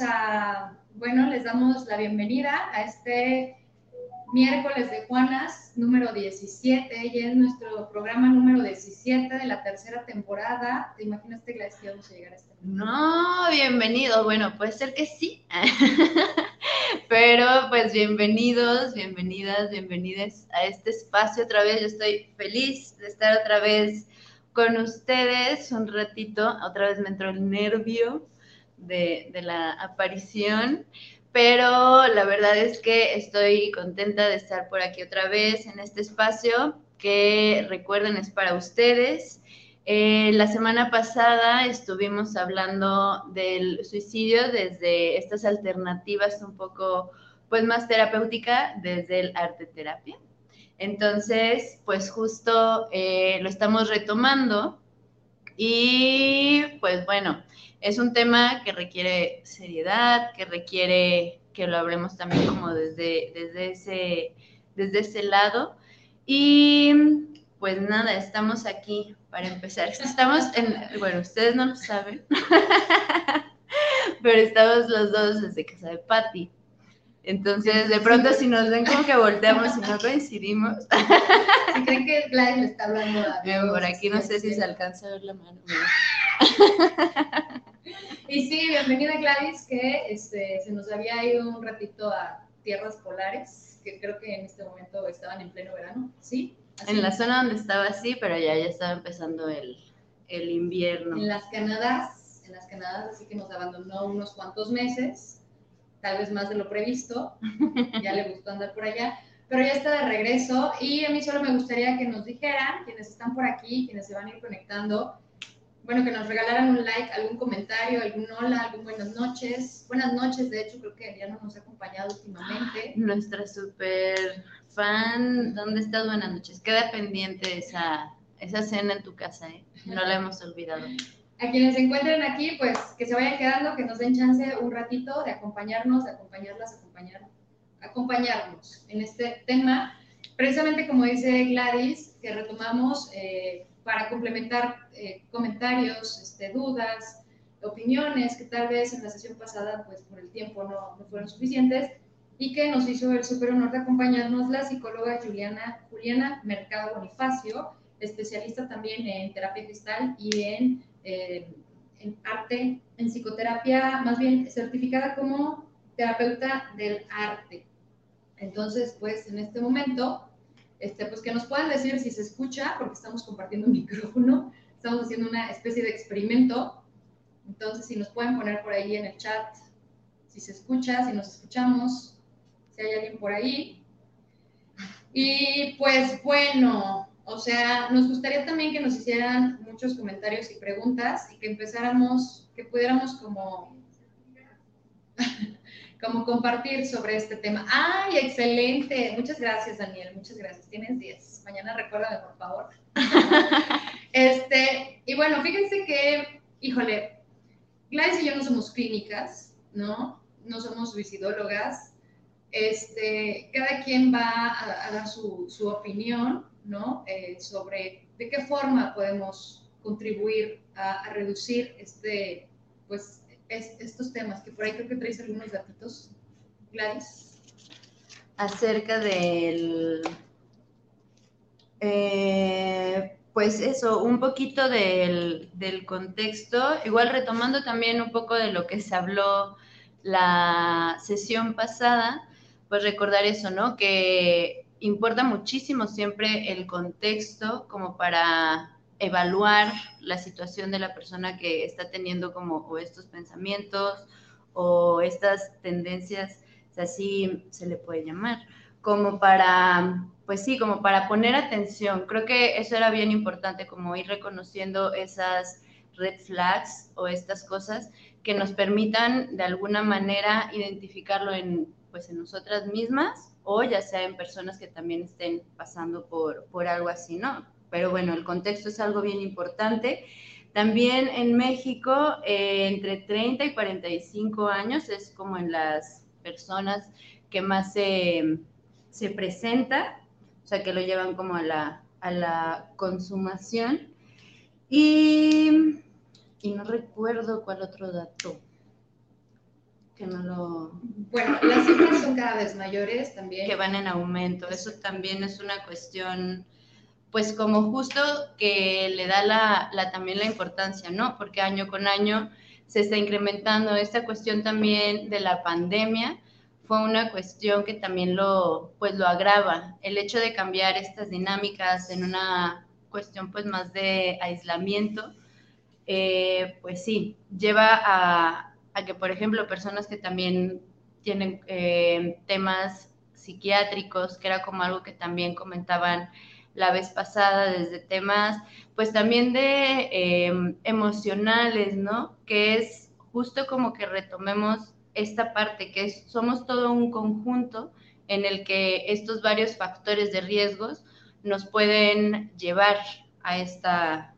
a, bueno, les damos la bienvenida a este miércoles de Juanas, número 17, y es nuestro programa número 17 de la tercera temporada. ¿Te imaginas, que vamos a llegar a este? No, bienvenido. Bueno, puede ser que sí. Pero pues bienvenidos, bienvenidas, bienvenidas a este espacio otra vez. Yo estoy feliz de estar otra vez con ustedes un ratito. Otra vez me entró el nervio de, la aparición, pero la verdad es que estoy contenta de estar por aquí otra vez en este espacio que recuerden es para ustedes. Eh, la semana pasada estuvimos hablando del suicidio desde estas alternativas un poco pues más terapéutica desde el arte terapia. Entonces, pues justo eh, lo estamos retomando y pues bueno, es un tema que requiere seriedad, que requiere que lo hablemos también como desde, desde, ese, desde ese lado. Y pues nada, estamos aquí para empezar. Estamos en, bueno, ustedes no lo saben, pero estamos los dos desde casa de Patty. Entonces, de pronto, si nos ven como que volteamos y no coincidimos. Si creen que Gladys le está hablando a Por aquí no sé si se alcanza a ver la mano. Y sí, bienvenida Gladys, que este, se nos había ido un ratito a tierras polares, que creo que en este momento estaban en pleno verano, ¿sí? En la zona donde estaba sí, pero ya, ya estaba empezando el, el invierno. En las Canadas, en las Canadas, así que nos abandonó unos cuantos meses, tal vez más de lo previsto, ya le gustó andar por allá, pero ya está de regreso y a mí solo me gustaría que nos dijeran, quienes están por aquí, quienes se van a ir conectando, bueno, que nos regalaran un like, algún comentario, algún hola, algún buenas noches. Buenas noches, de hecho, creo que ya no nos ha acompañado últimamente. Nuestra super fan, ¿dónde estás? Buenas noches. Queda pendiente esa, esa cena en tu casa, ¿eh? No la hemos olvidado. A quienes se encuentren aquí, pues que se vayan quedando, que nos den chance un ratito de acompañarnos, de acompañarlas, acompañar, acompañarnos en este tema. Precisamente como dice Gladys, que retomamos eh, para complementar eh, comentarios, este, dudas, opiniones que tal vez en la sesión pasada, pues por el tiempo no, fueron suficientes y que nos hizo el súper honor de acompañarnos la psicóloga Juliana, Juliana Mercado Bonifacio, especialista también en terapia gestal y en, eh, en arte, en psicoterapia, más bien certificada como terapeuta del arte. Entonces, pues en este momento este, pues que nos puedan decir si se escucha, porque estamos compartiendo un micrófono, estamos haciendo una especie de experimento. Entonces, si nos pueden poner por ahí en el chat si se escucha, si nos escuchamos, si hay alguien por ahí. Y pues bueno, o sea, nos gustaría también que nos hicieran muchos comentarios y preguntas y que empezáramos, que pudiéramos como como compartir sobre este tema. ¡Ay, excelente! Muchas gracias, Daniel, muchas gracias. Tienes 10. Mañana recuérdame, por favor. este, y bueno, fíjense que, híjole, Gladys y yo no somos clínicas, ¿no? No somos suicidólogas. Este, cada quien va a, dar su, su, opinión, ¿no? Eh, sobre de qué forma podemos contribuir a, a reducir este, pues, estos temas, que por ahí creo que traes algunos datitos, Gladys. Acerca del... Eh, pues eso, un poquito del, del, contexto, igual retomando también un poco de lo que se habló la sesión pasada, pues recordar eso, ¿no? Que importa muchísimo siempre el contexto como para evaluar la situación de la persona que está teniendo como estos pensamientos o estas tendencias, así se le puede llamar, como para, pues sí, como para poner atención. Creo que eso era bien importante, como ir reconociendo esas red flags o estas cosas que nos permitan de alguna manera identificarlo en, pues, en nosotras mismas o ya sea en personas que también estén pasando por, por algo así, ¿no? Pero bueno, el contexto es algo bien importante. También en México, eh, entre 30 y 45 años es como en las personas que más se, se presenta, o sea, que lo llevan como a la, a la consumación. Y, y no recuerdo cuál otro dato. Que no lo... Bueno, las cifras son cada vez mayores también. Que van en aumento. Eso también es una cuestión, pues como justo que le da la, también la importancia, ¿no? Porque año con año se está incrementando esta cuestión también de la pandemia fue una cuestión que también lo, pues lo agrava. El hecho de cambiar estas dinámicas en una cuestión pues más de aislamiento, eh, pues sí, lleva a, a, que, por ejemplo, personas que también tienen eh, temas psiquiátricos, que era como algo que también comentaban la vez pasada, desde temas, pues también de eh, emocionales, ¿no? Que es justo como que retomemos esta parte, que somos todo un conjunto en el que estos varios factores de riesgos nos pueden llevar a esta,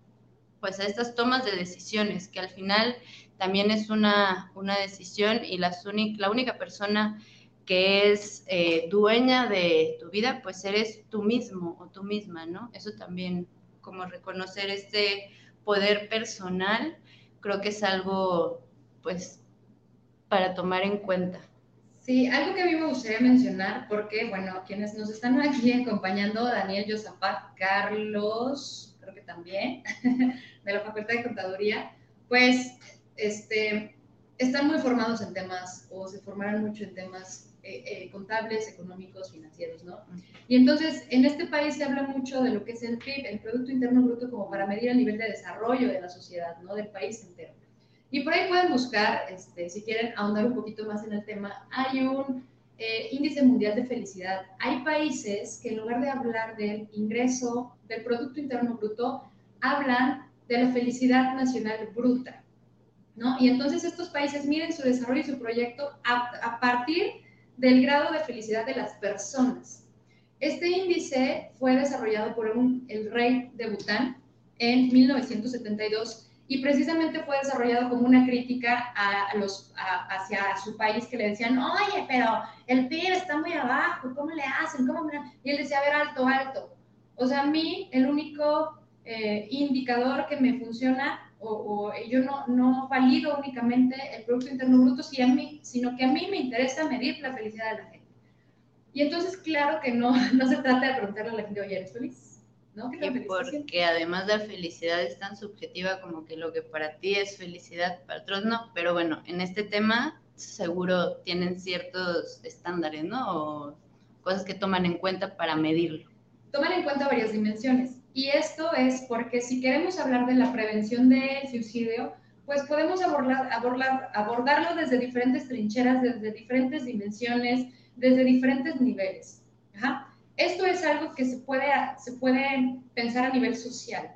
pues a estas tomas de decisiones, que al final también es una, una decisión y la única persona que es eh, dueña de tu vida, pues eres tú mismo o tú misma, ¿no? Eso también, como reconocer este poder personal, creo que es algo, pues, para tomar en cuenta. Sí, algo que a mí me gustaría mencionar, porque, bueno, quienes nos están aquí acompañando, Daniel Yosapat, Carlos, creo que también, de la Facultad de Contaduría, pues, este, están muy formados en temas, o se formaron mucho en temas eh, eh, contables, económicos, financieros, ¿no? Y entonces, en este país se habla mucho de lo que es el PIB, el Producto Interno Bruto, como para medir el nivel de desarrollo de la sociedad, ¿no? Del país entero. Y por ahí pueden buscar, este, si quieren ahondar un poquito más en el tema, hay un eh, índice mundial de felicidad. Hay países que en lugar de hablar del ingreso, del Producto Interno Bruto, hablan de la felicidad nacional bruta. ¿no? Y entonces estos países miden su desarrollo y su proyecto a, a partir del grado de felicidad de las personas. Este índice fue desarrollado por el rey de Bután en 1972 y precisamente fue desarrollado como una crítica hacia su país que le decían, oye, pero el PIB está muy abajo, ¿cómo le hacen? ¿Cómo Y él decía, a ver, alto, alto. O sea, a mí el único eh, indicador que me funciona, o, yo no, no valido únicamente el Producto Interno Bruto, sino que a mí me interesa medir la felicidad de la gente. Y entonces, claro que no, no se trata de preguntarle a la gente, oye, ¿eres feliz? Y porque además la felicidad es tan subjetiva como que lo que para ti es felicidad, para otros no. Pero bueno, en este tema seguro tienen ciertos estándares, ¿no? O cosas que toman en cuenta para medirlo. Toman en cuenta varias dimensiones. Y esto es porque si queremos hablar de la prevención del suicidio, pues podemos abordar, abordar, abordarlo desde diferentes trincheras, desde diferentes dimensiones, desde diferentes niveles. Ajá. Esto es algo que se puede, se puede pensar a nivel social.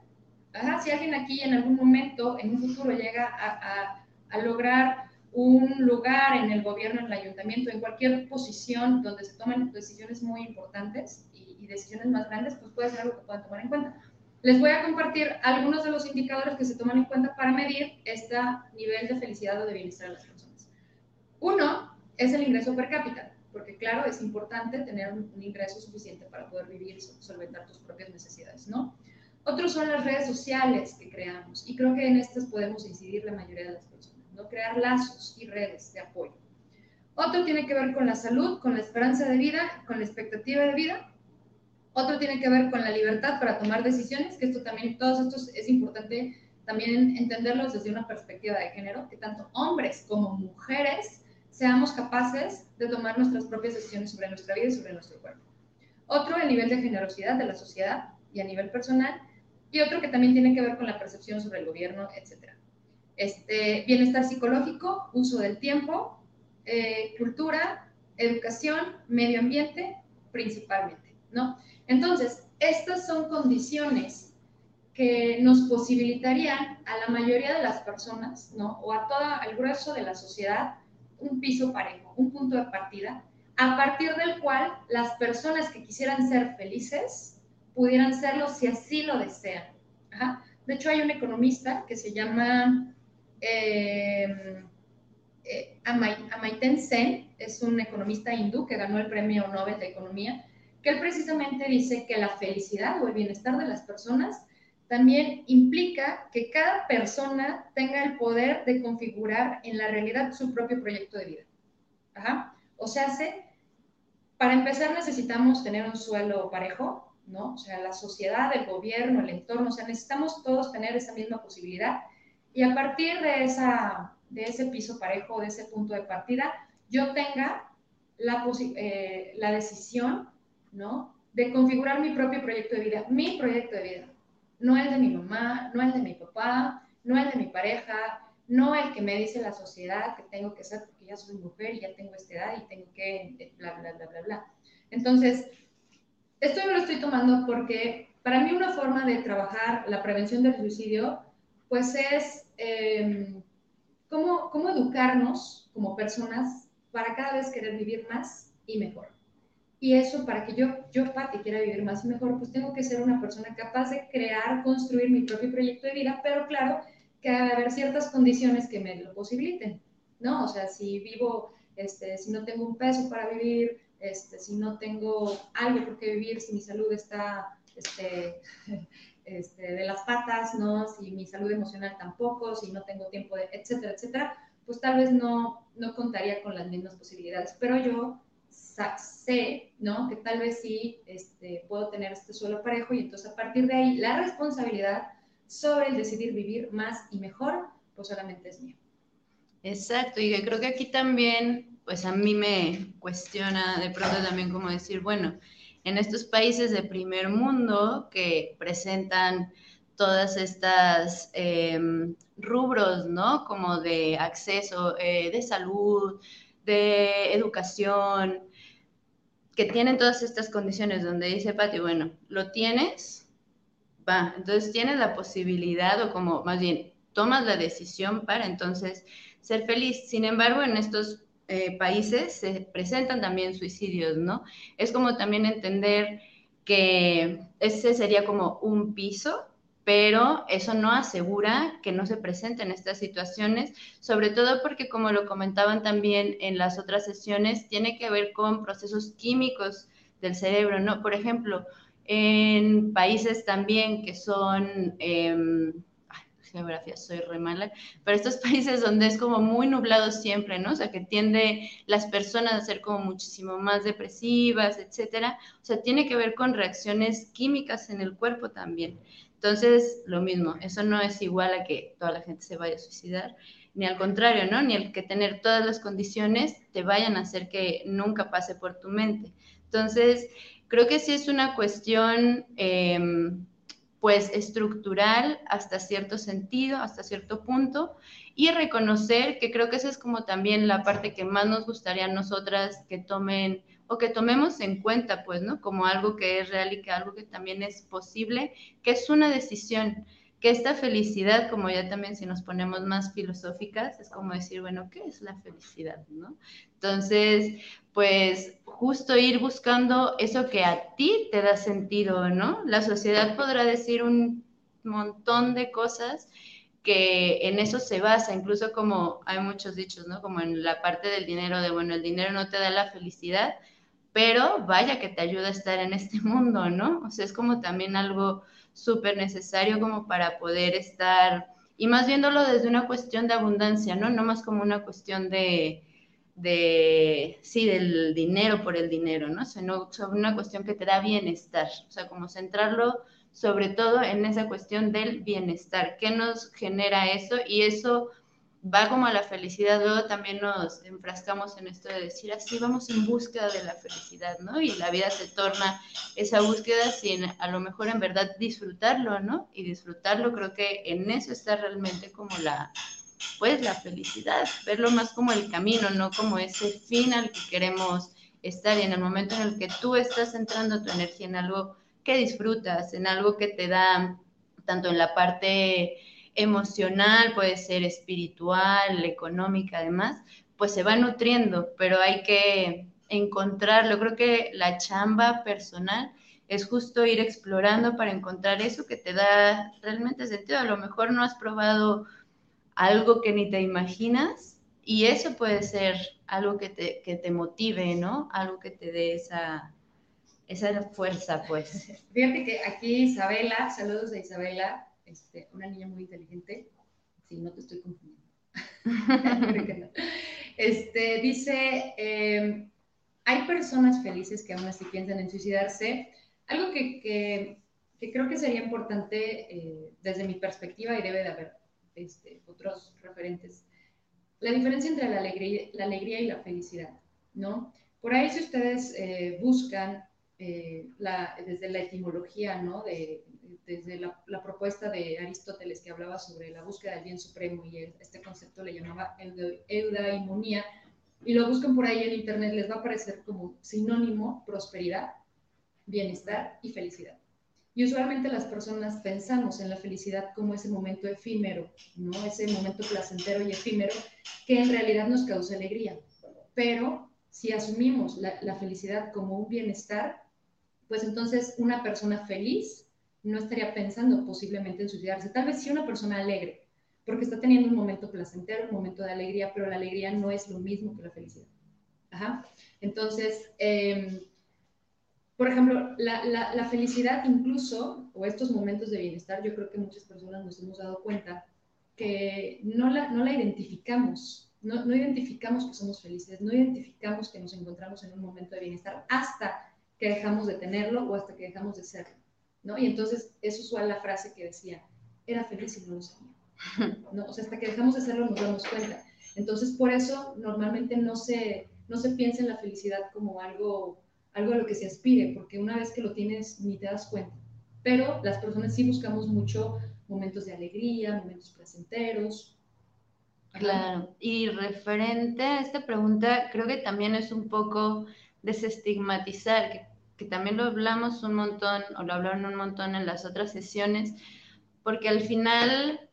Si alguien aquí en algún momento, en un futuro, llega a, lograr un lugar en el gobierno, en el ayuntamiento, en cualquier posición donde se tomen decisiones muy importantes y, decisiones más grandes, pues puede ser algo que puedan tomar en cuenta. Les voy a compartir algunos de los indicadores que se toman en cuenta para medir este nivel de felicidad o de bienestar de las personas. Uno es el ingreso per cápita porque claro, es importante tener un, ingreso suficiente para poder vivir y solventar tus propias necesidades, ¿no? Otros son las redes sociales que creamos y creo que en estas podemos incidir la mayoría de las personas, ¿no? Crear lazos y redes de apoyo. Otro tiene que ver con la salud, con la esperanza de vida, con la expectativa de vida. Otro tiene que ver con la libertad para tomar decisiones, que esto también, todos estos es importante también entenderlos desde una perspectiva de género, que tanto hombres como mujeres seamos capaces de tomar nuestras propias decisiones sobre nuestra vida y sobre nuestro cuerpo. Otro, el nivel de generosidad de la sociedad y a nivel personal. Y otro que también tiene que ver con la percepción sobre el gobierno, etc. Este, bienestar psicológico, uso del tiempo, eh, cultura, educación, medio ambiente, principalmente, ¿no? Entonces, estas son condiciones que nos posibilitarían a la mayoría de las personas, ¿no? O a toda, al grueso de la sociedad, un piso parejo, un punto de partida, a partir del cual las personas que quisieran ser felices pudieran serlo si así lo desean. De hecho, hay un economista que se llama eh, eh, Amaiten Sen, es un economista hindú que ganó el premio Nobel de Economía, que él precisamente dice que la felicidad o el bienestar de las personas también implica que cada persona tenga el poder de configurar en la realidad su propio proyecto de vida. O sea, para empezar necesitamos tener un suelo parejo, ¿no? O sea, la sociedad, el gobierno, el entorno, o sea, necesitamos todos tener esa misma posibilidad. Y a partir de, esa, de ese piso parejo, de ese punto de partida, yo tenga la, eh, la decisión, ¿no? De configurar mi propio proyecto de vida, mi proyecto de vida no el de mi mamá, no el de mi papá, no el de mi pareja, no el que me dice la sociedad que tengo que ser porque ya soy mujer y ya tengo esta edad y tengo que bla, bla, bla, bla, bla. Entonces, esto yo lo estoy tomando porque para mí una forma de trabajar la prevención del suicidio, pues es em, cómo, cómo educarnos como personas para cada vez querer vivir más y mejor. Y eso para que yo, yo, Pati, quiera vivir más y mejor, pues tengo que ser una persona capaz de crear, construir mi propio proyecto de vida, pero claro que haber ciertas condiciones que me lo posibiliten, ¿no? O sea, si vivo, este, si no tengo un peso para vivir, este, si no tengo algo por qué vivir, si mi salud está este, este, de las patas, ¿no? Si mi salud emocional tampoco, si no tengo tiempo de, etcétera, etcétera, pues tal vez no, no contaría con las mismas posibilidades. Pero yo sé, ¿no? Que tal vez sí este, puedo tener este suelo parejo y entonces a partir de ahí la responsabilidad sobre el decidir vivir más y mejor, pues solamente es mío. Exacto, y creo que aquí también, pues a mí me cuestiona de pronto también como decir, bueno, en estos países de primer mundo que presentan todas estas em, rubros, ¿no? Como de acceso, eh, de salud, de educación, que tienen todas estas condiciones donde dice Pati, bueno, lo tienes, va, entonces tienes la posibilidad o como más bien tomas la decisión para entonces ser feliz. Sin embargo, en estos eh, países se presentan también suicidios, ¿no? Es como también entender que ese sería como un piso pero eso no asegura que no se presenten estas situaciones, sobre todo porque, como lo comentaban también en las otras sesiones, tiene que ver con procesos químicos del cerebro, ¿no? Por ejemplo, en países también que son... Eh, geografía soy re mala, pero estos países donde es como muy nublado siempre, ¿no? O sea, que tiende las personas a ser como muchísimo más depresivas, etcétera. O sea, tiene que ver con reacciones químicas en el cuerpo también. Entonces, lo mismo, eso no es igual a que toda la gente se vaya a suicidar, ni al contrario, ¿no? Ni el que tener todas las condiciones te vayan a hacer que nunca pase por tu mente. Entonces, creo que sí es una cuestión, em, pues, estructural hasta cierto sentido, hasta cierto punto, y reconocer que creo que esa es como también la parte que más nos gustaría a nosotras que tomen o que tomemos en cuenta, pues, ¿no? Como algo que es real y que algo que también es posible, que es una decisión, que esta felicidad, como ya también si nos ponemos más filosóficas, es como decir, bueno, ¿qué es la felicidad, no? Entonces, pues justo ir buscando eso que a ti te da sentido, ¿no? La sociedad podrá decir un montón de cosas que en eso se basa, incluso como hay muchos dichos, ¿no? Como en la parte del dinero, de, bueno, el dinero no te da la felicidad, pero vaya que te ayuda a estar en este mundo, ¿no? O sea, es como también algo súper necesario como para poder estar, y más viéndolo desde una cuestión de abundancia, ¿no? No más como una cuestión de, de sí, del dinero por el dinero, ¿no? Sino sobre una cuestión que te da bienestar, o sea, como centrarlo sobre todo en esa cuestión del bienestar, ¿qué nos genera eso? Y eso va como a la felicidad, luego también nos enfrascamos en esto de decir así, vamos en búsqueda de la felicidad, ¿no? Y la vida se torna esa búsqueda sin a lo mejor en verdad disfrutarlo, ¿no? Y disfrutarlo creo que en eso está realmente como la, pues la felicidad, verlo más como el camino, no como ese fin al que queremos estar y en el momento en el que tú estás centrando tu energía en algo que disfrutas, en algo que te da, tanto en la parte emocional, puede ser espiritual, económica, además, pues se va nutriendo, pero hay que encontrarlo. Creo que la chamba personal es justo ir explorando para encontrar eso que te da realmente sentido. A lo mejor no has probado algo que ni te imaginas y eso puede ser algo que te, que te motive, ¿no? Algo que te dé esa, esa fuerza, pues. Fíjate que aquí Isabela, saludos a Isabela, este, una niña muy inteligente, si no te estoy confundiendo. este, dice, em, hay personas felices que aún así piensan en suicidarse. Algo que, que, creo que sería importante eh, desde mi perspectiva y debe de haber este, otros referentes. La diferencia entre la alegría, la alegría y la felicidad, ¿no? Por ahí si ustedes eh, buscan eh, la, desde la etimología, ¿no? De, desde la, la, propuesta de Aristóteles que hablaba sobre la búsqueda del bien supremo y este concepto le llamaba eudaimonía, y lo buscan por ahí en internet, les va a aparecer como sinónimo prosperidad, bienestar y felicidad. Y usualmente las personas pensamos en la felicidad como ese momento efímero, ¿no? Ese momento placentero y efímero que en realidad nos causa alegría. Pero si asumimos la, la felicidad como un bienestar, pues entonces una persona feliz no estaría pensando posiblemente en suicidarse. Tal vez sí una persona alegre, porque está teniendo un momento placentero, un momento de alegría, pero la alegría no es lo mismo que la felicidad. Entonces, em, por ejemplo, la, la, felicidad incluso, o estos momentos de bienestar, yo creo que muchas personas nos hemos dado cuenta que no la, no la identificamos, no, no identificamos que somos felices, no identificamos que nos encontramos en un momento de bienestar hasta que dejamos de tenerlo o hasta que dejamos de serlo, ¿no? Y entonces es usual la frase que decía, era feliz y no lo sabía, ¿no? O sea, hasta que dejamos de serlo nos damos cuenta. Entonces, por eso normalmente no se, no se piensa en la felicidad como algo, algo a lo que se aspire, porque una vez que lo tienes ni te das cuenta. Pero las personas sí buscamos mucho momentos de alegría, momentos placenteros. Claro, y referente a esta pregunta, creo que también es un poco desestigmatizar, que que también lo hablamos un montón, o lo hablaron un montón en las otras sesiones, porque al final,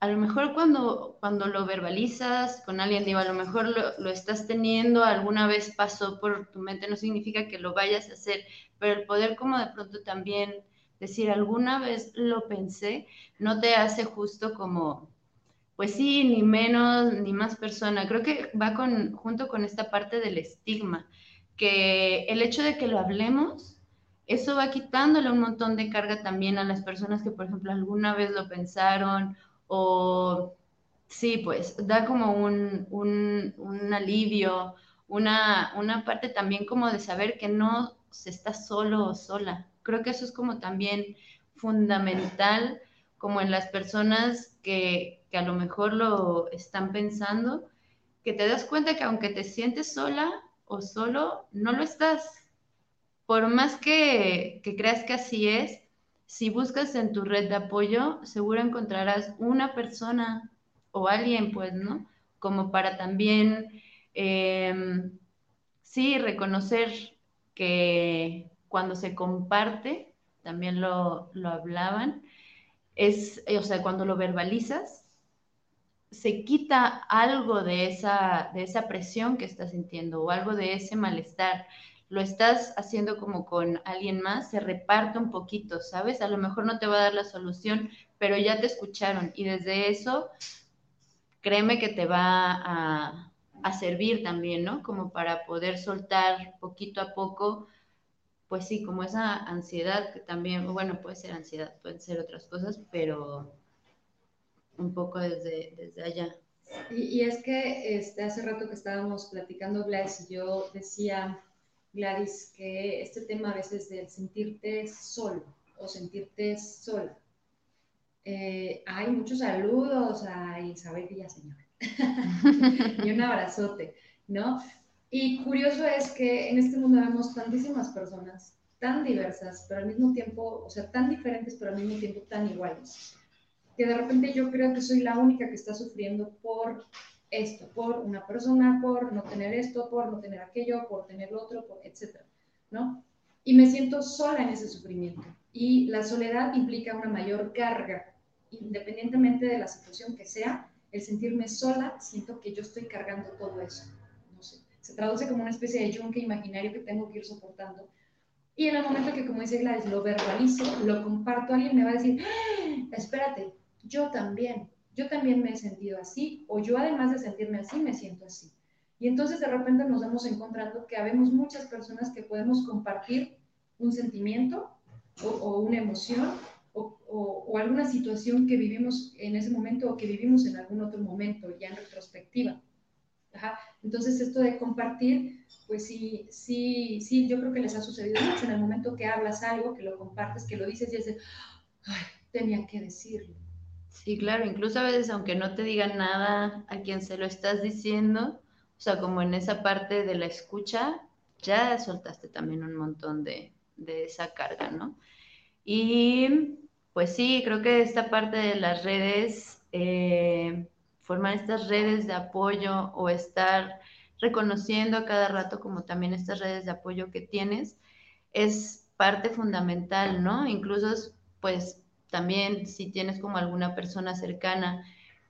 a lo mejor cuando, cuando lo verbalizas con alguien, digo, a lo mejor lo, lo estás teniendo, alguna vez pasó por tu mente, no significa que lo vayas a hacer, pero el poder como de pronto también decir, alguna vez lo pensé, no te hace justo como, pues sí, ni menos, ni más persona. Creo que va con, junto con esta parte del estigma que el hecho de que lo hablemos, eso va quitándole un montón de carga también a las personas que, por ejemplo, alguna vez lo pensaron o sí, pues da como un, un, alivio, una, una parte también como de saber que no se está solo o sola. Creo que eso es como también fundamental, como en las personas que, que a lo mejor lo están pensando, que te das cuenta que aunque te sientes sola, o solo, no lo estás. Por más que, creas que así es, si buscas en tu red de apoyo, seguro encontrarás una persona o alguien, pues, ¿no? Como para también, em, sí, reconocer que cuando se comparte, también lo, lo hablaban, es, o sea, cuando lo verbalizas, se quita algo de esa, de esa presión que estás sintiendo o algo de ese malestar. Lo estás haciendo como con alguien más, se reparte un poquito, ¿sabes? A lo mejor no te va a dar la solución, pero ya te escucharon y desde eso, créeme que te va a, a servir también, ¿no? Como para poder soltar poquito a poco, pues sí, como esa ansiedad que también, bueno, puede ser ansiedad, pueden ser otras cosas, pero un poco desde, desde allá. Y, es que este, hace rato que estábamos platicando Gladys y yo decía, Gladys, que este tema a veces de sentirte solo o sentirte sola. Eh, hay muchos saludos a Isabel Villaseñor y un abrazote, ¿no? Y curioso es que en este mundo vemos tantísimas personas tan diversas, pero al mismo tiempo, o sea, tan diferentes, pero al mismo tiempo tan iguales que de repente yo creo que soy la única que está sufriendo por esto, por una persona, por no tener esto, por no tener aquello, por tener lo otro, por, etcétera, ¿no? Y me siento sola en ese sufrimiento. Y la soledad implica una mayor carga, independientemente de la situación que sea, el sentirme sola, siento que yo estoy cargando todo eso. No sé, se traduce como una especie de yunque imaginario que tengo que ir soportando. Y en el momento que, como dice Gladys, lo verbalizo, lo comparto, alguien me va a decir, ¡Ah! espérate, yo también, yo también me he sentido así, o yo además de sentirme así, me siento así. Y entonces de repente nos vamos encontrando que habemos muchas personas que podemos compartir un sentimiento o, una emoción o, alguna situación que vivimos en ese momento o que vivimos en algún otro momento, ya en retrospectiva. Entonces, esto de compartir, pues sí, sí, sí, yo creo que les ha sucedido mucho en el momento que hablas algo, que lo compartes, que lo dices y es de, ay, tenía que decirlo. Sí, claro, incluso a veces aunque no te digan nada a quien se lo estás diciendo, o sea, como en esa parte de la escucha, ya soltaste también un montón de, de esa carga, ¿no? Y pues sí, creo que esta parte de las redes, eh, formar estas redes de apoyo o estar reconociendo a cada rato como también estas redes de apoyo que tienes, es parte fundamental, ¿no? Incluso, pues también si tienes como alguna persona cercana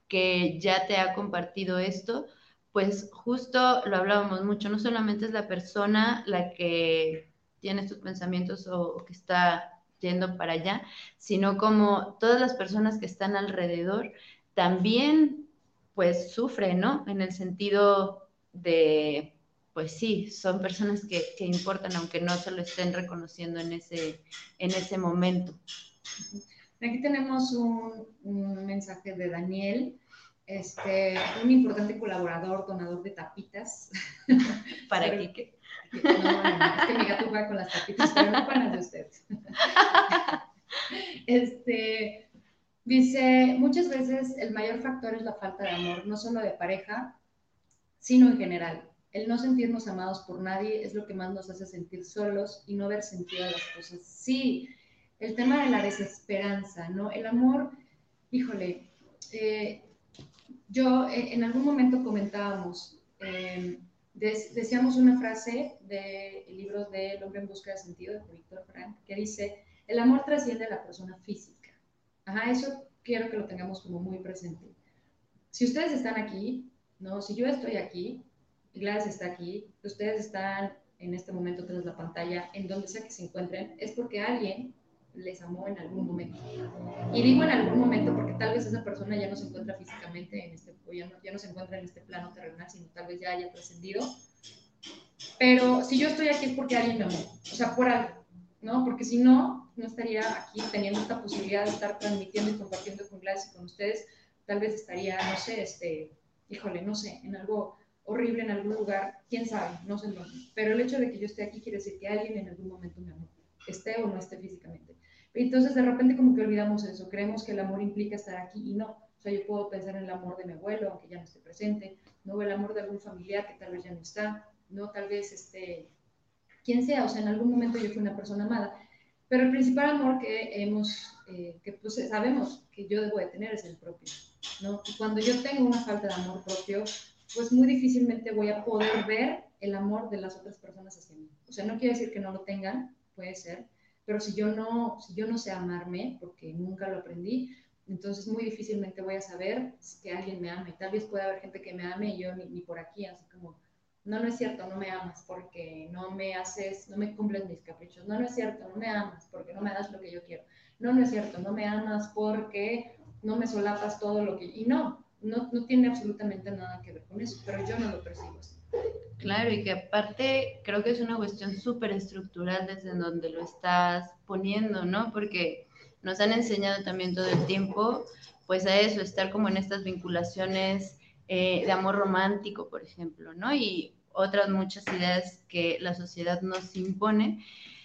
que ya te ha compartido esto, pues justo lo hablábamos mucho, no solamente es la persona la que tiene estos pensamientos o, que está yendo para allá, sino como todas las personas que están alrededor también pues sufren, ¿no? En el sentido de, pues sí, son personas que, que importan, aunque no se lo estén reconociendo en ese, en ese momento. Aquí tenemos un, un mensaje de Daniel, este, un importante colaborador, donador de tapitas. ¿Para qué? No, es que mi gato juega con las tapitas, pero no para de ustedes. Este, dice, muchas veces el mayor factor es la falta de amor, no solo de pareja, sino en general. El no sentirnos amados por nadie es lo que más nos hace sentir solos y no ver sentido a las cosas. Sí, el tema de la desesperanza, ¿no? El amor, híjole, eh, yo eh, en algún momento comentábamos, eh, decíamos una frase del libro de El hombre en busca de sentido de Víctor Frank, que dice, el amor trasciende a la persona física. Ajá, eso quiero que lo tengamos como muy presente. Si ustedes están aquí, ¿no? Si yo estoy aquí, Gladys está aquí, ustedes están en este momento tras la pantalla, en donde sea que se encuentren, es porque alguien les amó en algún momento. Y digo en algún momento porque tal vez esa persona ya no se encuentra físicamente en este, o ya no, ya no se encuentra en este plano terrenal, sino tal vez ya haya trascendido. Pero si yo estoy aquí es porque alguien me amó, o sea, por algo, ¿no? Porque si no, no estaría aquí teniendo esta posibilidad de estar transmitiendo y compartiendo con Gladys y con ustedes. Tal vez estaría, no sé, este, híjole, no sé, en algo horrible en algún lugar, quién sabe, no sé dónde. Pero el hecho de que yo esté aquí quiere decir que alguien en algún momento me amó, esté o no esté físicamente. Entonces, de repente, como que olvidamos eso, creemos que el amor implica estar aquí y no. O sea, yo puedo pensar en el amor de mi abuelo, aunque ya no esté presente, no el amor de algún familiar que tal vez ya no está, no tal vez, este, quien sea, o sea, en algún momento yo fui una persona amada. Pero el principal amor que hemos, eh, que pues sabemos que yo debo de tener es el propio, ¿no? Y cuando yo tengo una falta de amor propio, pues muy difícilmente voy a poder ver el amor de las otras personas hacia mí. O sea, no quiere decir que no lo tengan, puede ser, pero si yo no, si yo no sé amarme, porque nunca lo aprendí, entonces muy difícilmente voy a saber que alguien me ama. Y tal vez pueda haber gente que me ame y yo ni, por aquí, así como, no, no es cierto, no me amas porque no me haces, no me cumples mis caprichos. No, no es cierto, no me amas porque no me das lo que yo quiero. No, no es cierto, no me amas porque no me solapas todo lo que... Y no, no, no tiene absolutamente nada que ver con eso, pero yo no lo percibo así. Claro, y que aparte creo que es una cuestión súper estructural desde donde lo estás poniendo, ¿no? Porque nos han enseñado también todo el tiempo, pues a eso, estar como en estas vinculaciones eh, de amor romántico, por ejemplo, ¿no? Y otras muchas ideas que la sociedad nos impone.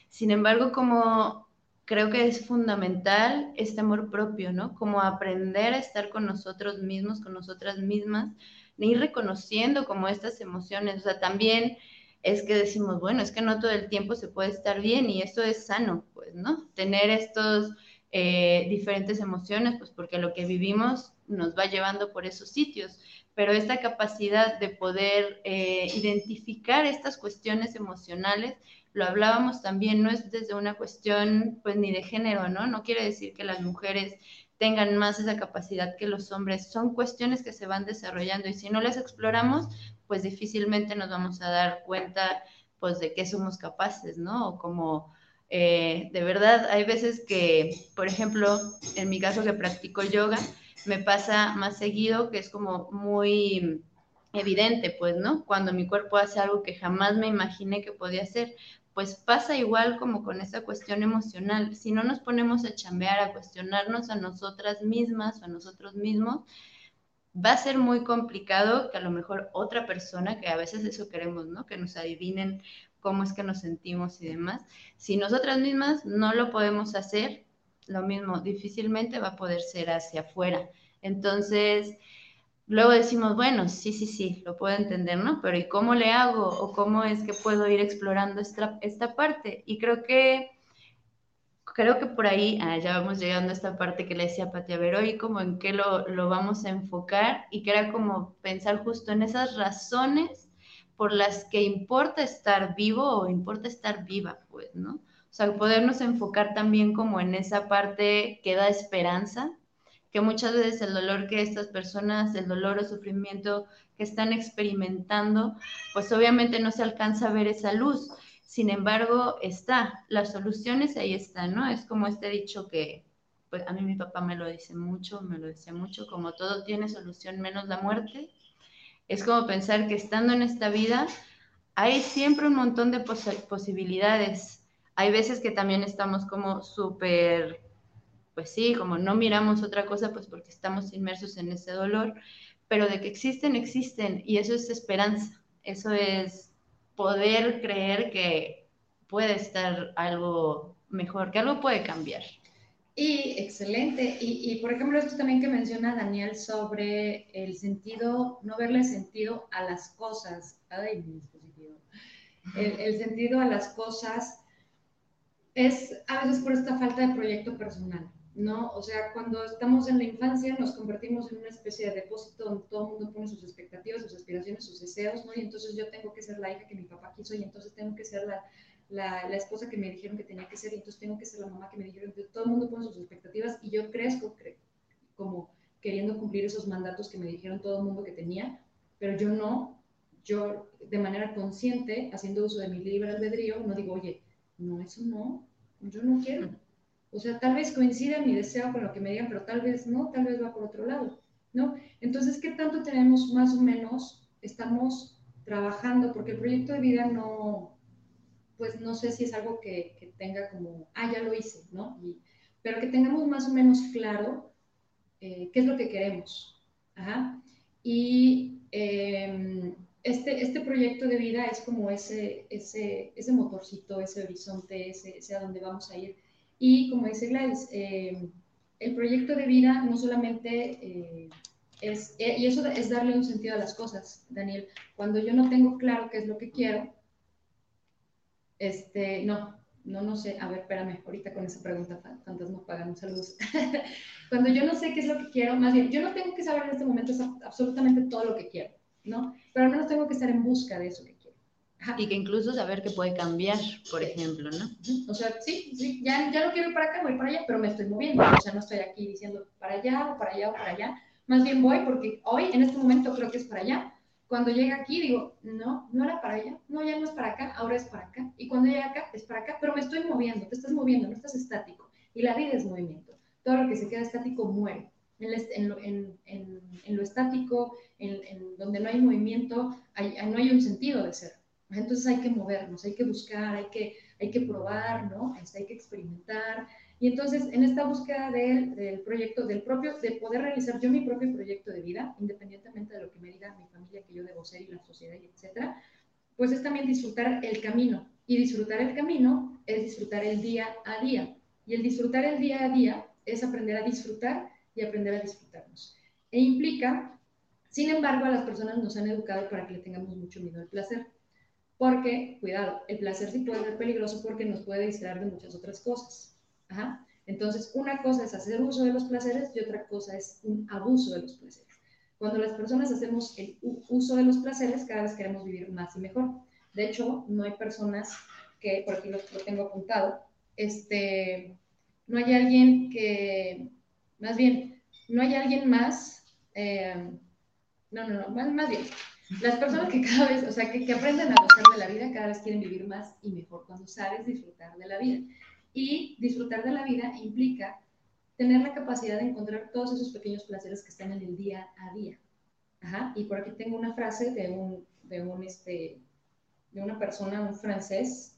Sin embargo, como creo que es fundamental este amor propio, ¿no? Como aprender a estar con nosotros mismos, con nosotras mismas, ir reconociendo como estas emociones, o sea, también es que decimos, bueno, es que no todo el tiempo se puede estar bien y esto es sano, pues, ¿no? Tener estos eh, diferentes emociones, pues porque lo que vivimos nos va llevando por esos sitios, pero esta capacidad de poder eh, identificar estas cuestiones emocionales, lo hablábamos también, no es desde una cuestión, pues, ni de género, ¿no? No quiere decir que las mujeres tengan más esa capacidad que los hombres. Son cuestiones que se van desarrollando y si no las exploramos, pues difícilmente nos vamos a dar cuenta pues de qué somos capaces, ¿no? O como eh, de verdad hay veces que, por ejemplo, en mi caso que practico yoga, me pasa más seguido que es como muy evidente, pues, ¿no? Cuando mi cuerpo hace algo que jamás me imaginé que podía hacer, pues pasa igual como con esa cuestión emocional. Si no nos ponemos a chambear, a cuestionarnos a nosotras mismas o a nosotros mismos, va a ser muy complicado que a lo mejor otra persona, que a veces eso queremos, ¿no? Que nos adivinen cómo es que nos sentimos y demás. Si nosotras mismas no lo podemos hacer, lo mismo, difícilmente va a poder ser hacia afuera. Entonces, luego decimos, bueno, sí, sí, sí, lo puedo entender, ¿no? Pero ¿y cómo le hago? ¿O cómo es que puedo ir explorando esta, esta parte? Y creo que, creo que por ahí, ah, ya vamos llegando a esta parte que le decía Patia y como en qué lo, lo vamos a enfocar, y que era como pensar justo en esas razones por las que importa estar vivo o importa estar viva, pues, ¿no? O sea, podernos enfocar también como en esa parte que da esperanza, que muchas veces el dolor que estas personas, el dolor o sufrimiento que están experimentando, pues obviamente no se alcanza a ver esa luz. Sin embargo, está, las soluciones ahí están, ¿no? Es como este dicho que, pues a mí mi papá me lo dice mucho, me lo decía mucho, como todo tiene solución menos la muerte es como pensar que estando en esta vida hay siempre un montón de posibilidades. Hay veces que también estamos como súper, pues sí, como no miramos otra cosa, pues porque estamos inmersos en ese dolor, pero de que existen, existen, y eso es esperanza, eso es poder creer que puede estar algo mejor, que algo puede cambiar. Y excelente. Y, por ejemplo, esto también que menciona Daniel sobre el sentido, no verle sentido a las cosas. Ay, mi dispositivo. El, sentido a las cosas es a veces por esta falta de proyecto personal, ¿no? O sea, cuando estamos en la infancia nos convertimos en una especie de depósito donde todo el mundo pone sus expectativas, sus aspiraciones, sus deseos, ¿no? Y entonces yo tengo que ser la hija que mi papá quiso y entonces tengo que ser la, la, esposa que me dijeron que tenía que ser y entonces tengo que ser la mamá que me dijeron que todo el mundo pone sus expectativas y yo crezco como queriendo cumplir esos mandatos que me dijeron todo el mundo que tenía, pero yo no, yo de manera consciente, haciendo uso de mi libre albedrío, no digo, oye, no, eso no, yo no quiero. O sea, tal vez coincida mi deseo con lo que me digan, pero tal vez no, tal vez va por otro lado, ¿no? Entonces, ¿qué tanto tenemos más o menos, estamos trabajando? Porque el proyecto de vida no, pues no sé si es algo que, tenga como, ah, ya lo hice, ¿no? pero que tengamos más o menos claro eh, qué es lo que queremos. Ajá. Y em, este, este proyecto de vida es como ese, ese, ese motorcito, ese horizonte, ese, ese, a donde vamos a ir. Y como dice Gladys, em, el proyecto de vida no solamente eh, es, eh, y eso es darle un sentido a las cosas, Daniel. Cuando yo no tengo claro qué es lo que quiero, este, no, no, no sé. A ver, espérame, ahorita con esa pregunta, fantasma, pagan saludos. Cuando yo no sé qué es lo que quiero, más bien, yo no tengo que saber en este momento absolutamente todo lo que quiero, ¿no? Pero al menos tengo que estar en busca de eso Y que incluso saber que puede cambiar, por ejemplo, ¿no? O sea, sí, sí, ya, ya no quiero ir para acá, voy para allá, pero me estoy moviendo. O sea, no estoy aquí diciendo para allá o para allá o para allá. Más bien voy porque hoy, en este momento, creo que es para allá cuando llega aquí digo, no, no era para allá, no, ya no es para acá, ahora es para acá. Y cuando llega acá es para acá, pero me estoy moviendo, te estás moviendo, no estás estático. Y la vida es movimiento. Todo lo que se queda estático muere. En, lo, estático, en, donde no hay movimiento, no hay un sentido de ser. Entonces hay que movernos, hay que buscar, hay que, hay que probar, ¿no? Este, hay que experimentar, y entonces, en esta búsqueda del, proyecto, del propio, de poder realizar yo mi propio proyecto de vida, independientemente de lo que me diga mi familia que yo debo ser y la sociedad, y etcétera, pues es también disfrutar el camino. Y disfrutar el camino es disfrutar el día a día. Y el disfrutar el día a día es aprender a disfrutar y aprender a disfrutarnos. E implica, sin embargo, a las personas nos han educado para que le tengamos mucho miedo al placer. Porque, cuidado, el placer sí puede ser peligroso porque nos puede distraer de muchas otras cosas. Entonces, una cosa es hacer uso de los placeres y otra cosa es un abuso de los placeres. Cuando las personas hacemos el uso de los placeres, cada vez queremos vivir más y mejor. De hecho, no hay personas que, por aquí lo, tengo apuntado, este, no hay alguien que, más bien, no hay alguien más, eh, no, no, no, más, más bien, las personas que cada vez, o sea, que, aprenden a gozar de la vida, cada vez quieren vivir más y mejor cuando sabes disfrutar de la vida. Y disfrutar de la vida implica tener la capacidad de encontrar todos esos pequeños placeres que están en el día a día. Ajá. Y por aquí tengo una frase de, un, de, un, este, de una persona, un francés,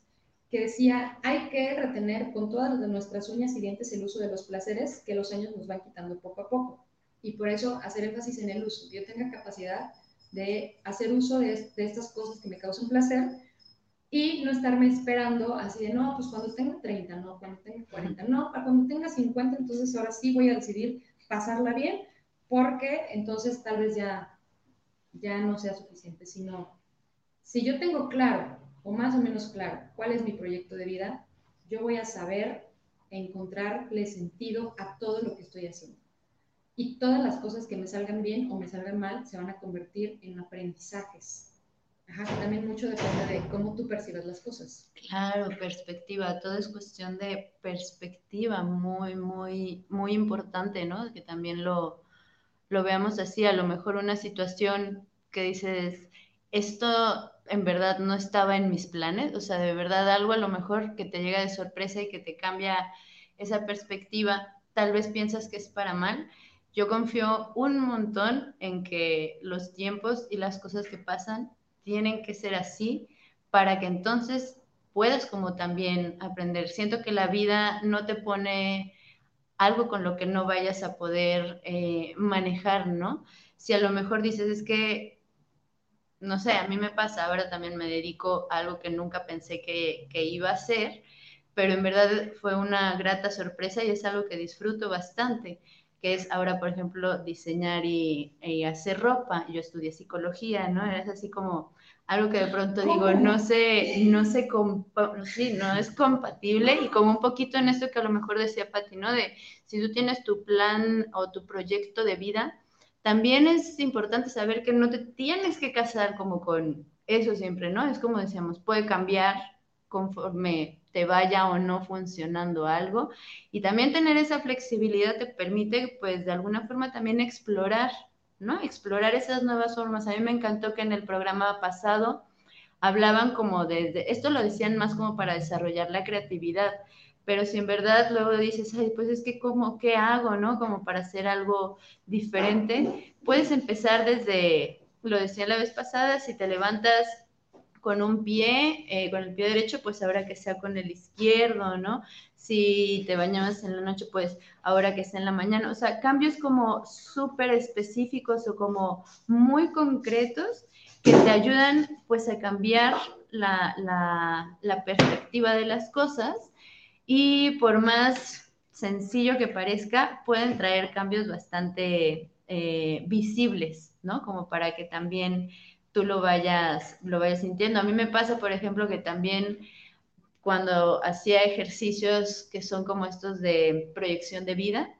que decía, hay que retener con todas nuestras uñas y dientes el uso de los placeres que los años nos van quitando poco a poco. Y por eso hacer énfasis en el uso. Yo tenga capacidad de hacer uso de, de estas cosas que me causan placer y no estarme esperando así de, no, pues cuando tenga 30, no, cuando tenga 40, no, para cuando tenga 50, entonces ahora sí voy a decidir pasarla bien, porque entonces tal vez ya, ya no sea suficiente, sino si yo tengo claro o más o menos claro cuál es mi proyecto de vida, yo voy a saber encontrarle sentido a todo lo que estoy haciendo. Y todas las cosas que me salgan bien o me salgan mal se van a convertir en aprendizajes. Ajá, también mucho depende de cómo tú percibes las cosas. Claro, perspectiva, todo es cuestión de perspectiva, muy, muy, muy importante, ¿no? Que también lo, lo veamos así, a lo mejor una situación que dices, esto en verdad no estaba en mis planes, o sea, de verdad algo a lo mejor que te llega de sorpresa y que te cambia esa perspectiva, tal vez piensas que es para mal. Yo confío un montón en que los tiempos y las cosas que pasan tienen que ser así para que entonces puedas como también aprender. Siento que la vida no te pone algo con lo que no vayas a poder eh, manejar, ¿no? Si a lo mejor dices, es que no sé, a mí me pasa, ahora también me dedico a algo que nunca pensé que, iba a hacer, pero en verdad fue una grata sorpresa y es algo que disfruto bastante, que es ahora, por ejemplo, diseñar y, hacer ropa. Yo estudié psicología, ¿no? Es así como algo que de pronto digo, no sé, no sé, sí, no es compatible y como un poquito en esto que a lo mejor decía Pati, ¿no? De si tú tienes tu plan o tu proyecto de vida, también es importante saber que no te tienes que casar como con eso siempre, ¿no? Es como decíamos, puede cambiar conforme te vaya o no funcionando algo. Y también tener esa flexibilidad te permite, pues, de alguna forma también explorar, ¿no? Explorar esas nuevas formas. A mí me encantó que en el programa pasado hablaban como de, esto lo decían más como para desarrollar la creatividad, pero si en verdad luego dices, ay, pues es que como, ¿qué hago, no? Como para hacer algo diferente, puedes empezar desde, lo decía la vez pasada, si te levantas con un pie, eh, con el pie derecho, pues ahora que sea con el izquierdo, ¿no? Si te bañabas en la noche, pues ahora que sea en la mañana. O sea, cambios como súper específicos o como muy concretos que te ayudan pues a cambiar la, la, la perspectiva de las cosas y por más sencillo que parezca, pueden traer cambios bastante eh, visibles, ¿no? Como para que también tú lo vayas, lo vayas sintiendo. A mí me pasa, por ejemplo, que también cuando hacía ejercicios que son como estos de proyección de vida,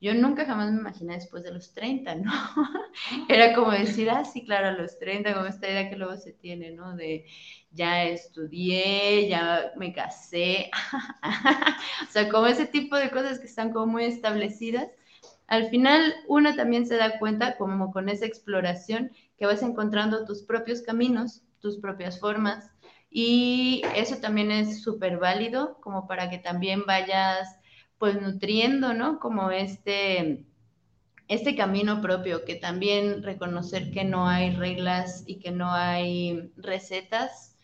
yo nunca jamás me imaginé después de los 30, ¿no? Era como decir, ah, sí, claro, a los 30, como esta idea que luego se tiene, ¿no? De ya estudié, ya me casé, o sea, como ese tipo de cosas que están como muy establecidas. Al final, uno también se da cuenta, como con esa exploración, que vas encontrando tus propios caminos, tus propias formas, y eso también es súper válido, como para que también vayas pues nutriendo, ¿no? Como este, este camino propio, que también reconocer que no hay reglas y que no hay recetas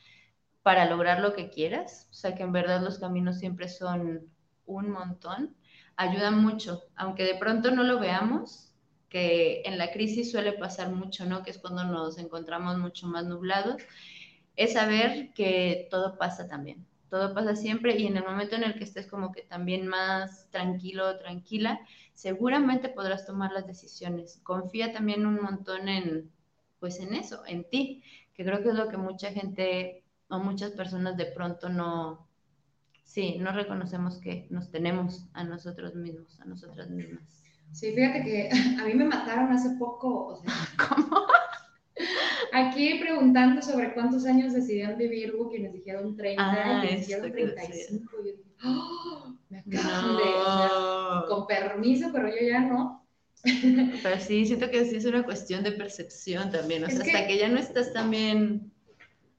para lograr lo que quieras, o sea que en verdad los caminos siempre son un montón, ayuda mucho, aunque de pronto no lo veamos, que en la crisis suele pasar mucho, ¿no? Que es cuando nos encontramos mucho más nublados, es saber que todo pasa también, todo pasa siempre y en el momento en el que estés como que también más tranquilo o tranquila, seguramente podrás tomar las decisiones. Confía también un montón en, pues en eso, en ti, que creo que es lo que mucha gente o muchas personas de pronto no, sí, no reconocemos que nos tenemos a nosotros mismos, a nosotras mismas. Sí, fíjate que a mí me mataron hace poco, o sea, ¿cómo? Aquí preguntando sobre cuántos años decidieron vivir, hubo quienes dijeron 30, ah, quienes dijeron 35. Yo dije, ¡Oh! me acaban de, con permiso, pero yo ya no. Pero sí, siento que sí es una cuestión de percepción también, o sea, hasta que ya no estás también,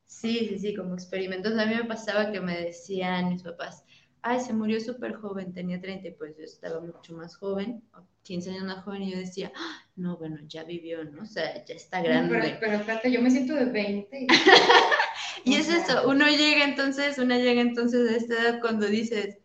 sí, sí, sí, como experimentos. A mí me pasaba que me decían mis papás, ay, se murió súper joven, tenía 30 y pues yo estaba mucho más joven, 15 años más joven y yo decía, ah, no, bueno, ya vivió, ¿no? O sea, ya está grande. pero, pero espérate, yo me siento de 20. Y es eso, uno llega entonces, una llega entonces a esta edad cuando dices,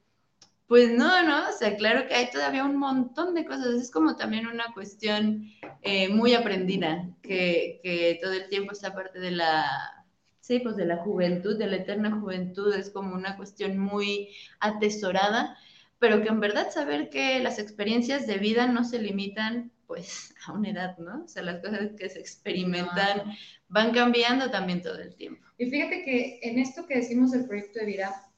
pues no, no, o sea, claro que hay todavía un montón de cosas, es como también una cuestión eh, muy aprendida, que, que todo el tiempo está parte de la, sí, pues de la juventud, de la eterna juventud, es como una cuestión muy atesorada, pero que en verdad saber que las experiencias de vida no se limitan pues a una edad, ¿no? O sea, las cosas que se experimentan van cambiando también todo el tiempo. Y fíjate que en esto que decimos del proyecto de vida,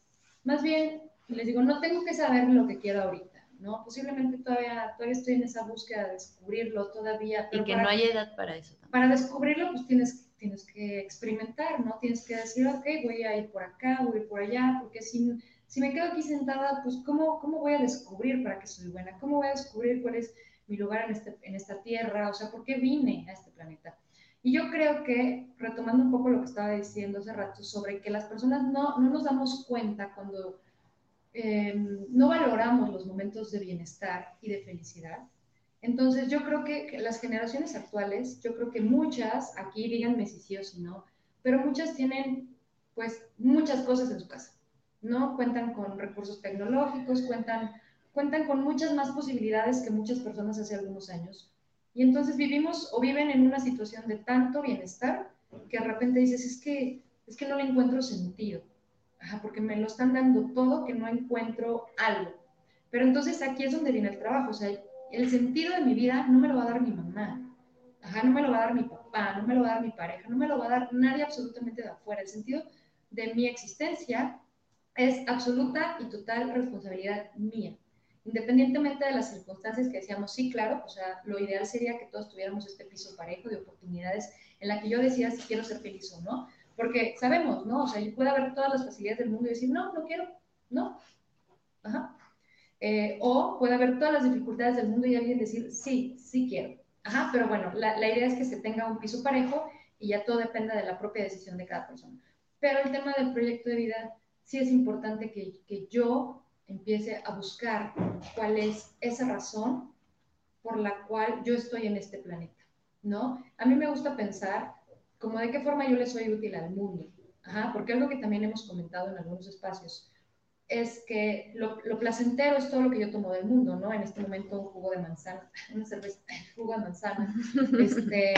más bien les digo, no tengo que saber lo que quiero ahorita, ¿no? Posiblemente todavía, todavía estoy en esa búsqueda de descubrirlo todavía. Pero y que no hay edad para eso. También. Para descubrirlo, pues tienes, tienes que experimentar, ¿no? Tienes que decir, ok, voy a ir por acá, voy a ir por allá, porque si si me quedo aquí sentada, pues ¿cómo, ¿cómo voy a descubrir para qué soy buena? ¿Cómo voy a descubrir cuál es mi lugar en, este, en esta tierra? O sea, ¿por qué vine a este planeta? Y yo creo que, retomando un poco lo que estaba diciendo hace rato, sobre que las personas no, no nos damos cuenta cuando em, no valoramos los momentos de bienestar y de felicidad. Entonces, yo creo que, las generaciones actuales, yo creo que muchas, aquí díganme si sí o si no, pero muchas tienen, pues, muchas cosas en su casa ¿no? Cuentan con recursos tecnológicos, cuentan, cuentan con muchas más posibilidades que muchas personas hace algunos años. Y entonces vivimos o viven en una situación de tanto bienestar que de repente dices, es que, es que no le encuentro sentido, porque me lo están dando todo que no encuentro algo. Pero entonces aquí es donde viene el trabajo, o sea, el sentido de mi vida no me lo va a dar mi mamá, no me lo va a dar mi papá, no me lo va a dar mi pareja, no me lo va a dar nadie absolutamente de afuera. El sentido de mi existencia es absoluta y total responsabilidad mía. Independientemente de las circunstancias que decíamos, sí, claro, o sea, lo ideal sería que todos tuviéramos este piso parejo de oportunidades en la que yo decida si quiero ser feliz o no, porque sabemos, ¿no? O sea, yo puedo haber todas las facilidades del mundo y decir, no, no quiero, no. Ajá. Eh, o puede haber todas las dificultades del mundo y alguien decir, sí, sí quiero. Ajá, pero bueno, la, idea es que se tenga un piso parejo y ya todo dependa de la propia decisión de cada persona. Pero el tema del proyecto de vida sí es importante que, que yo empiece a buscar cuál es esa razón por la cual yo estoy en este planeta, ¿no? A mí me gusta pensar como de qué forma yo le soy útil al mundo, Ajá, porque algo que también hemos comentado en algunos espacios es que lo, lo, placentero es todo lo que yo tomo del mundo, ¿no? En este momento un jugo de manzana, una cerveza, jugo de manzana, este,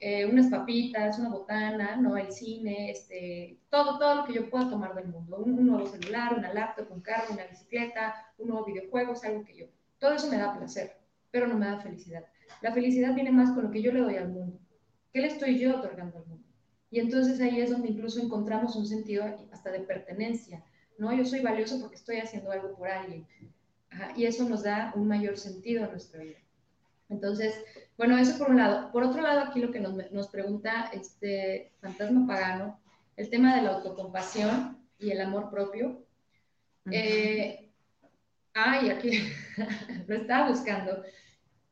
eh, unas papitas, una botana, ¿no? El cine, este, todo, todo lo que yo pueda tomar del mundo. Un, nuevo celular, una laptop, un carro, una bicicleta, un nuevo videojuego, es algo que yo. Todo eso me da placer, pero no me da felicidad. La felicidad viene más con lo que yo le doy al mundo. ¿Qué le estoy yo otorgando al mundo? Y entonces ahí es donde incluso encontramos un sentido hasta de pertenencia, ¿no? Yo soy valioso porque estoy haciendo algo por alguien. y eso nos da un mayor sentido a nuestra vida. Entonces, bueno, eso por un lado. Por otro lado, aquí lo que nos, nos pregunta este fantasma pagano, el tema de la autocompasión y el amor propio. Eh, ay, aquí lo estaba buscando.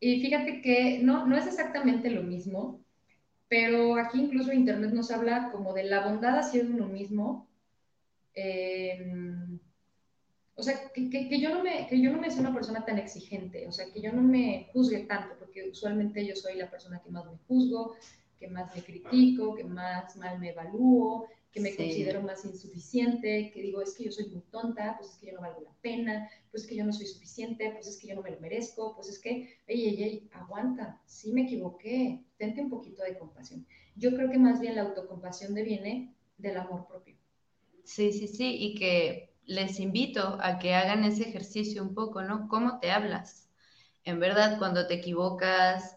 Y fíjate que no, no es exactamente lo mismo, pero aquí incluso Internet nos habla como de la bondad hacia uno mismo. Eh, o sea, que, que, yo no me, que yo no me sea una persona tan exigente, o sea, que yo no me juzgue tanto, porque usualmente yo soy la persona que más me juzgo, que más me critico, que más mal me evalúo, que me considero más insuficiente, que digo, es que yo soy muy tonta, pues es que yo no valgo la pena, pues es que yo no soy suficiente, pues es que yo no me lo merezco, pues es que, ey, ey, ey, aguanta, sí me equivoqué, tente un poquito de compasión. Yo creo que más bien la autocompasión deviene del amor propio. Sí, sí, sí, y que les invito a que hagan ese ejercicio un poco, ¿no? ¿Cómo te hablas? En verdad, cuando te equivocas,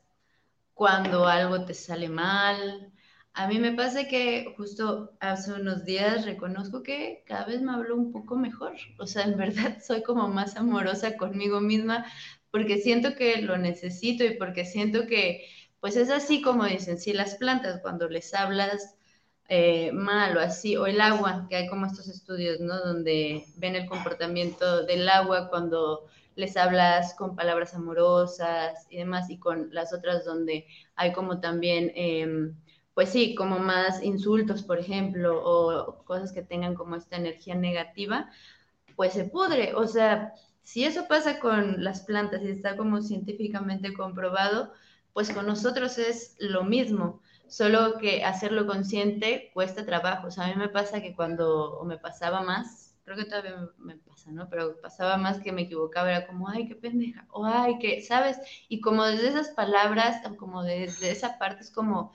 cuando algo te sale mal. A mí me pasa que justo hace unos días reconozco que cada vez me hablo un poco mejor. O sea, en verdad soy como más amorosa conmigo misma porque siento que lo necesito y porque siento que, pues es así como dicen, si las plantas cuando les hablas eh, mal o así, o el agua, que hay como estos estudios, ¿no? Donde ven el comportamiento del agua cuando les hablas con palabras amorosas y demás, y con las otras donde hay como también, em, pues sí, como más insultos, por ejemplo, o cosas que tengan como esta energía negativa, pues se pudre. O sea, si eso pasa con las plantas y está como científicamente comprobado, pues con nosotros es lo mismo solo que hacerlo consciente cuesta trabajo. O sea, a mí me pasa que cuando, o me pasaba más, creo que todavía me, pasa, ¿no? Pero pasaba más que me equivocaba, era como, ay, qué pendeja, o ay, que, ¿sabes? Y como desde esas palabras, como desde esa parte, es como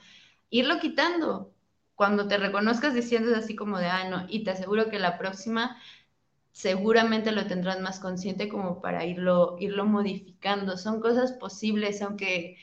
irlo quitando. Cuando te reconozcas diciendo así como de, ah, no, y te aseguro que la próxima seguramente lo tendrás más consciente como para irlo, irlo modificando. Son cosas posibles, aunque,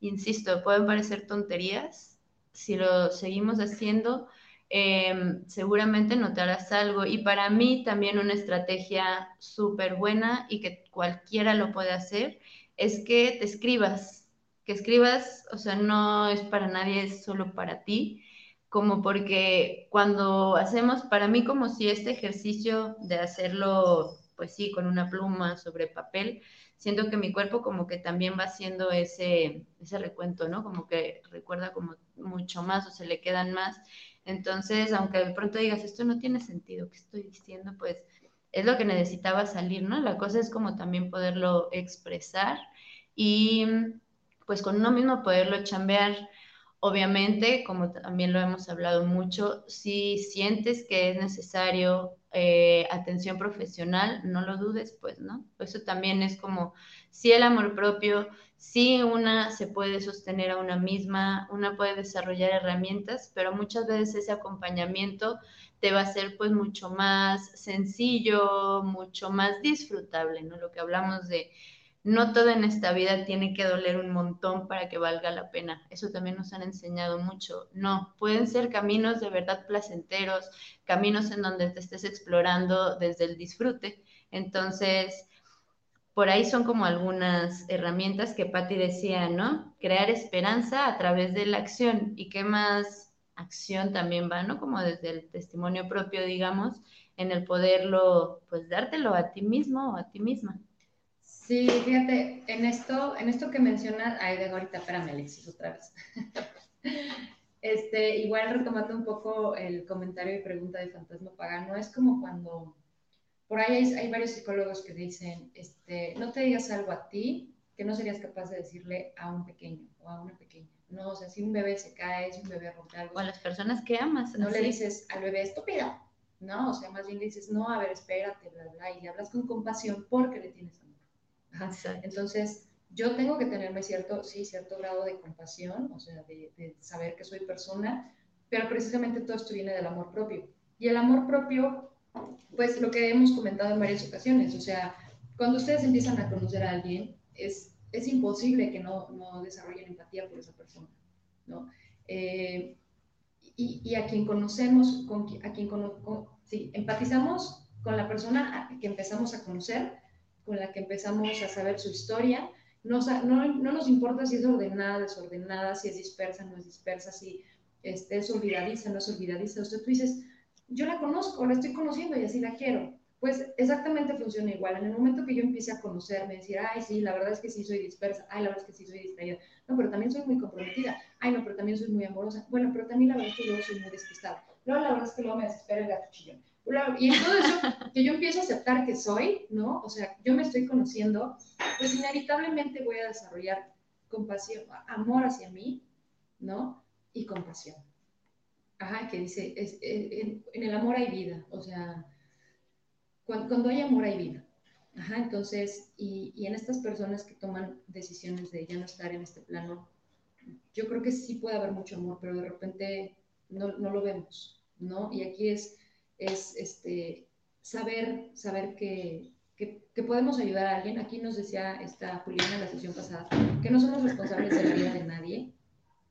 insisto, pueden parecer tonterías. Si lo seguimos haciendo, Em, seguramente notarás algo. Y para mí también una estrategia súper buena y que cualquiera lo puede hacer es que te escribas, que escribas, o sea, no es para nadie, es solo para ti, como porque cuando hacemos, para mí como si este ejercicio de hacerlo, pues sí, con una pluma sobre papel, siento que mi cuerpo como que también va haciendo ese, ese recuento, ¿no? Como que recuerda como mucho más o se le quedan más. Entonces, aunque de pronto digas, esto no tiene sentido, ¿qué estoy diciendo? Pues es lo que necesitaba salir, ¿no? La cosa es como también poderlo expresar y pues con uno mismo poderlo chambear. Obviamente, como también lo hemos hablado mucho, si sientes que es necesario eh, atención profesional, no lo dudes, pues, ¿no? Eso también es como, si el amor propio, si una se puede sostener a una misma, una puede desarrollar herramientas, pero muchas veces ese acompañamiento te va a ser pues mucho más sencillo, mucho más disfrutable, ¿no? Lo que hablamos de no todo en esta vida tiene que doler un montón para que valga la pena. Eso también nos han enseñado mucho. No, pueden ser caminos de verdad placenteros, caminos en donde te estés explorando desde el disfrute. Entonces, por ahí son como algunas herramientas que Patti decía, ¿no? Crear esperanza a través de la acción. ¿Y qué más acción también va, ¿no? Como desde el testimonio propio, digamos, en el poderlo, pues dártelo a ti mismo o a ti misma. Sí, fíjate, en esto, en esto que mencionas, ay, de ahorita, espérame, Alexis, otra vez. este, igual retomando un poco el comentario y pregunta de Fantasma Pagano, es como cuando, por ahí hay, hay, varios psicólogos que dicen, este, no te digas algo a ti que no serías capaz de decirle a un pequeño o a una pequeña. No, o sea, si un bebé se cae, si un bebé rompe algo. O a las personas que amas. No le dices al bebé estúpida, ¿no? O sea, más bien le dices, no, a ver, espérate, bla, bla, y le hablas con compasión porque le tienes amor. Entonces, yo tengo que tenerme cierto, sí, cierto grado de compasión, o sea, de, saber que soy persona, pero precisamente todo esto viene del amor propio. Y el amor propio, pues lo que hemos comentado en varias ocasiones, o sea, cuando ustedes empiezan a conocer a alguien, es, es imposible que no, no desarrollen empatía por esa persona, ¿no? Eh, y, y, a quien conocemos, con, a quien sí, empatizamos con la persona que empezamos a conocer, con la que empezamos a saber su historia. No, no, no nos importa si es ordenada, desordenada, si es dispersa, no es dispersa, si este, es olvidadiza, no es olvidadiza. Usted tú dices, yo la conozco, la estoy conociendo y así la quiero. Pues exactamente funciona igual. En el momento que yo empiece a conocerme, decir, ay, sí, la verdad es que sí soy dispersa, ay, la verdad es que sí soy distraída, no, pero también soy muy comprometida, ay, no, pero también soy muy amorosa, bueno, pero también la verdad es que yo soy muy despistada, luego la verdad es que luego me desespera el gato chillón. Y en todo eso, que yo empiezo a aceptar que soy, ¿no? O sea, yo me estoy conociendo, pues inevitablemente voy a desarrollar compasión, amor hacia mí, ¿no? Y compasión. Ajá, que dice, es, en, el amor hay vida, o sea, cuando, hay amor hay vida. Ajá, entonces, y, y, en estas personas que toman decisiones de ya no estar en este plano, yo creo que sí puede haber mucho amor, pero de repente no, no lo vemos, ¿no? Y aquí es es este, saber, saber que, que, podemos ayudar a alguien. Aquí nos decía esta Juliana en la sesión pasada que no somos responsables de la vida de nadie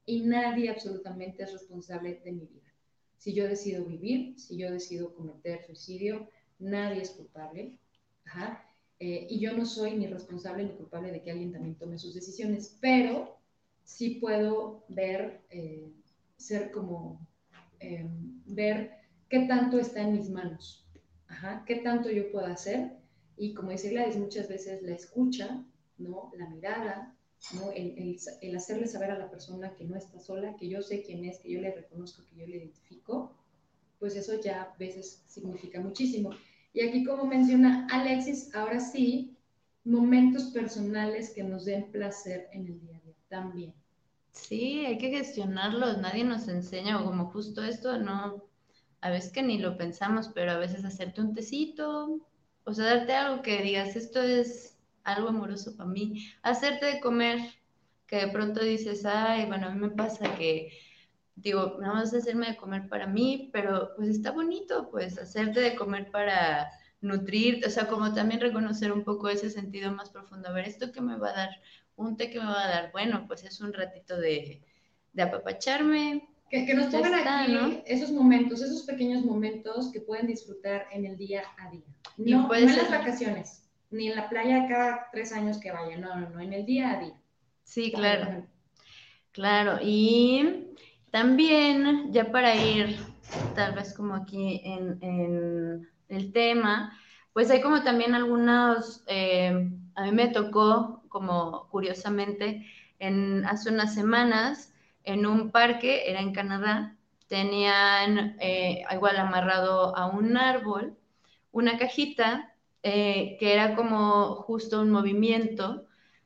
y nadie absolutamente es responsable de mi vida. Si yo decido vivir, si yo decido cometer suicidio, nadie es culpable. Eh, y yo no soy ni responsable ni culpable de que alguien también tome sus decisiones, pero sí puedo ver, eh, ser como, em, ver qué tanto está en mis manos, Ajá, qué tanto yo puedo hacer. Y como dice Gladys, muchas veces la escucha, ¿no? la mirada, ¿no? El, el, hacerle saber a la persona que no está sola, que yo sé quién es, que yo le reconozco, que yo le identifico, pues eso ya a veces significa muchísimo. Y aquí, como menciona Alexis, ahora sí, momentos personales que nos den placer en el día a día también. Sí, hay que gestionarlos, nadie nos enseña, o como justo esto, no, a veces que ni lo pensamos, pero a veces hacerte un tecito, o sea, darte algo que digas, esto es algo amoroso para mí, hacerte de comer, que de pronto dices, ay, bueno, a mí me pasa que digo, vas a hacerme de comer para mí, pero pues está bonito, pues hacerte de comer para nutrir, o sea, como también reconocer un poco ese sentido más profundo. A ver, ¿esto qué me va a dar? Un té que me va a dar. Bueno, pues es un ratito de, de apapacharme. Que, que nos pongan aquí esos momentos, esos pequeños momentos que pueden disfrutar en el día a día. No, no en las vacaciones, ni en la playa cada tres años que vayan, no, no, no, en el día a día. Sí, claro. Claro, y también, ya para ir tal vez como aquí en, el tema, pues hay como también algunos, eh, a mí me tocó como curiosamente, en, hace unas semanas en un parque, era en Canadá, tenían eh, igual amarrado a un árbol una cajita eh, que era como justo un movimiento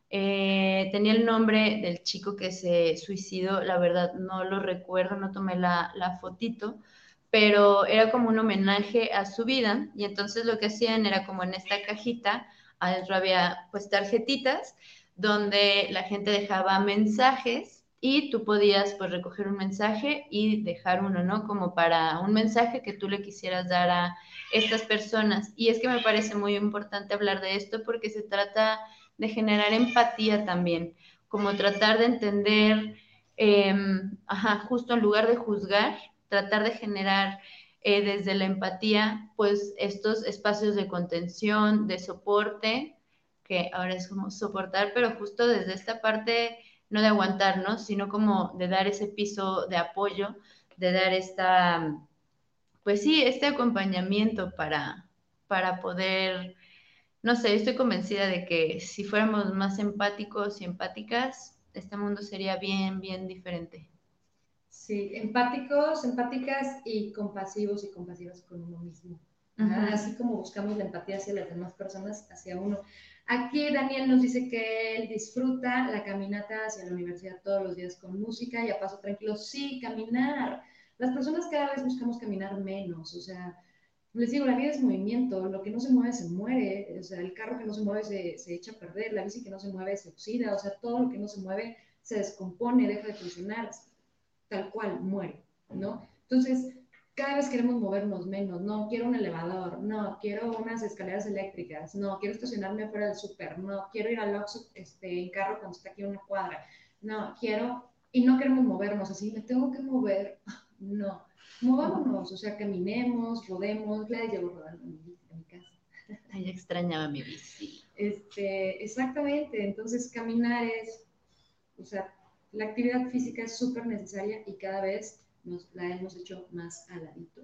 eh, tenía el nombre del chico que se suicidó, la verdad no lo recuerdo, no tomé la, la, fotito, pero era como un homenaje a su vida y entonces lo que hacían era como en esta cajita, adentro había pues tarjetitas donde la gente dejaba mensajes y tú podías pues recoger un mensaje y dejar uno, ¿no? Como para un mensaje que tú le quisieras dar a estas personas. Y es que me parece muy importante hablar de esto porque se trata de generar empatía también, como tratar de entender, em, ajá, justo en lugar de juzgar, tratar de generar eh, desde la empatía, pues estos espacios de contención, de soporte, que ahora es como soportar, pero justo desde esta parte, no de aguantarnos, sino como de dar ese piso de apoyo, de dar esta, pues sí, este acompañamiento para, para poder no sé, estoy convencida de que si fuéramos más empáticos y empáticas, este mundo sería bien, bien diferente. Sí, empáticos, empáticas y compasivos y compasivas con uno mismo. Así como buscamos la empatía hacia las demás personas, hacia uno. Aquí Daniel nos dice que él disfruta la caminata hacia la universidad todos los días con música y a paso tranquilo. Sí, caminar. Las personas cada vez buscamos caminar menos, o sea, les digo, la vida es movimiento, lo que no se mueve se muere, o sea, el carro que no se mueve se, se, echa a perder, la bici que no se mueve se oxida, o sea, todo lo que no se mueve se descompone, deja de funcionar, tal cual, muere, ¿no? Entonces, cada vez queremos movernos menos, no, quiero un elevador, no, quiero unas escaleras eléctricas, no, quiero estacionarme fuera del súper, no, quiero ir al Oxxo este, en carro cuando está aquí una cuadra, no, quiero, y no queremos movernos así, me tengo que mover, no, movámonos, o sea, caminemos, rodemos. Claro, llevo rodando en mi, casa. Ay, extrañaba mi bici. Este, exactamente, entonces caminar es, o sea, la actividad física es súper necesaria y cada vez nos la hemos hecho más aladito.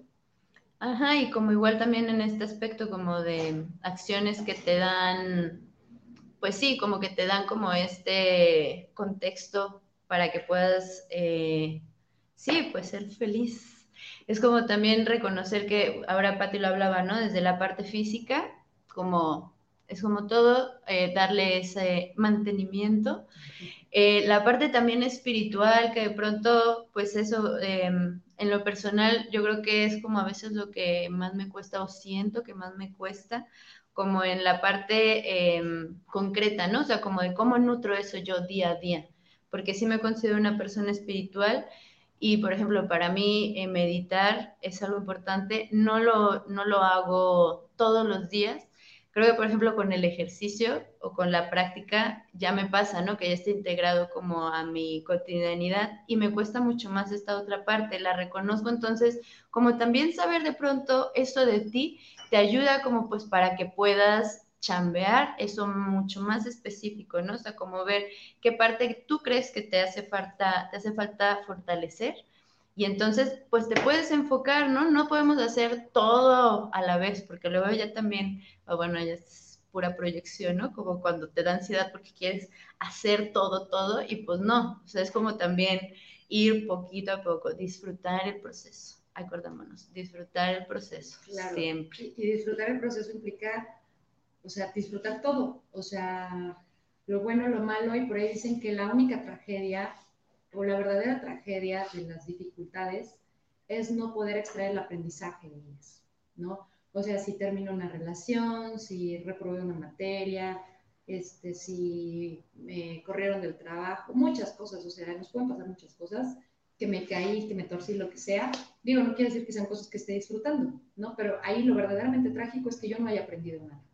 Ajá, y como igual también en este aspecto como de acciones que te dan, pues sí, como que te dan como este contexto para que puedas, eh, sí, pues ser feliz es como también reconocer que, ahora Pati lo hablaba, ¿no? Desde la parte física, como es como todo, eh, darle ese mantenimiento. Eh, la parte también espiritual, que de pronto, pues eso, em, en lo personal, yo creo que es como a veces lo que más me cuesta o siento que más me cuesta, como en la parte em, concreta, ¿no? O sea, como de cómo nutro eso yo día a día, porque sí me considero una persona espiritual y, por ejemplo, para mí eh, meditar es algo importante. No lo, no lo hago todos los días. Creo que, por ejemplo, con el ejercicio o con la práctica ya me pasa, ¿no? Que ya está integrado como a mi cotidianidad y me cuesta mucho más esta otra parte. La reconozco. Entonces, como también saber de pronto eso de ti te ayuda como pues para que puedas chambear eso mucho más específico, ¿no? O sea, como ver qué parte tú crees que te hace falta, te hace falta fortalecer. Y entonces, pues te puedes enfocar, ¿no? No podemos hacer todo a la vez, porque luego ya también, bueno, ya es pura proyección, ¿no? Como cuando te da ansiedad porque quieres hacer todo, todo, y pues no. O sea, es como también ir poquito a poco, disfrutar el proceso. Acordémonos, disfrutar el proceso, siempre. Y disfrutar el proceso implica o sea, disfrutar todo, o sea, lo bueno, lo malo, y por ahí dicen que la única tragedia o la verdadera tragedia de las dificultades es no poder extraer el aprendizaje de ellas, ¿no? O sea, si termino una relación, si reprobé una materia, este, si me corrieron del trabajo, muchas cosas, o sea, nos pueden pasar muchas cosas, que me caí, que me torcí, lo que sea. Digo, no quiere decir que sean cosas que esté disfrutando, ¿no? Pero ahí lo verdaderamente trágico es que yo no haya aprendido nada.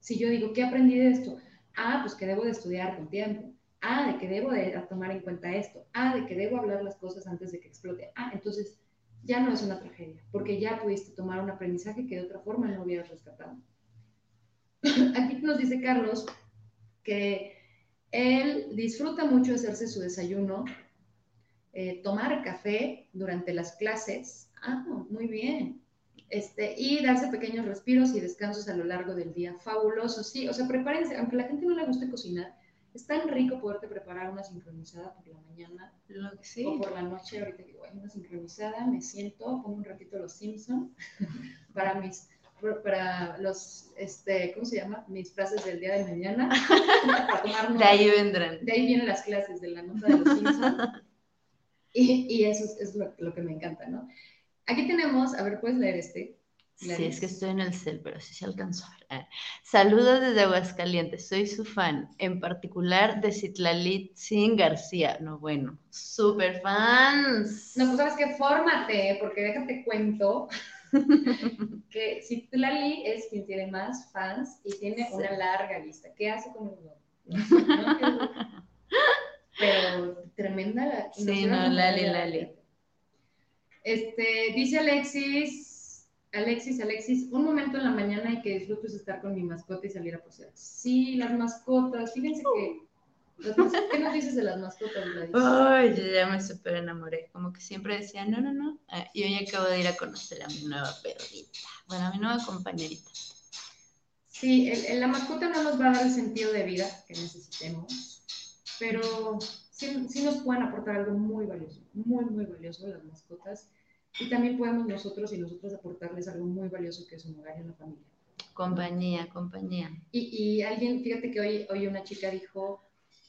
Si yo digo, ¿qué aprendí de esto? Ah, pues que debo de estudiar con tiempo. Ah, de que debo de tomar en cuenta esto. Ah, de que debo hablar las cosas antes de que explote. Ah, entonces ya no es una tragedia, porque ya pudiste tomar un aprendizaje que de otra forma no hubieras rescatado. Aquí nos dice Carlos que él disfruta mucho hacerse su desayuno, eh, tomar café durante las clases. Ah, muy bien. Este, y darse pequeños respiros y descansos a lo largo del día. Fabuloso, sí. O sea, prepárense, aunque a la gente no le guste cocinar, es tan rico poderte preparar una sincronizada por la mañana o por la noche. Ahorita digo, hay una sincronizada, me siento, pongo un ratito los Simpson para mis para los, este, ¿cómo se llama? Mis frases del día de mañana. de ahí vendrán. De ahí vienen las clases de la nota de los Simpson. y, y, eso es, lo, lo, que me encanta, ¿no? Aquí tenemos, a ver, ¿puedes leer este? Sí, es que estoy en el cel, pero sí se alcanzó a ver. Saludos desde Aguascalientes, soy su fan, en particular de Citlalit Sin García. No, bueno, super fans. No, pues sabes qué, fórmate, porque déjate cuento que Citlali es quien tiene más fans y tiene una larga lista. ¿Qué hace con el Pero tremenda la. Sí, no, Lali, Lali. Este, dice Alexis Alexis, Alexis, un momento en la mañana y que disfrutes estar con mi mascota y salir a pasear. Sí, las mascotas, fíjense que... ¿Qué nos dices de las mascotas, Ay, yo ya me súper enamoré. Como que siempre decía, no, no, no. Ah, y hoy acabo de ir a conocer a mi nueva perrita. Bueno, a mi nueva compañerita. Sí, la mascota no nos va a dar el sentido de vida que necesitemos, pero sí, sí nos pueden aportar algo muy valioso, muy, muy valioso las mascotas y también podemos nosotros y nosotros aportarles algo muy valioso que es un hogar y una familia. Compañía, compañía. Y, y alguien, fíjate que hoy, hoy una chica dijo,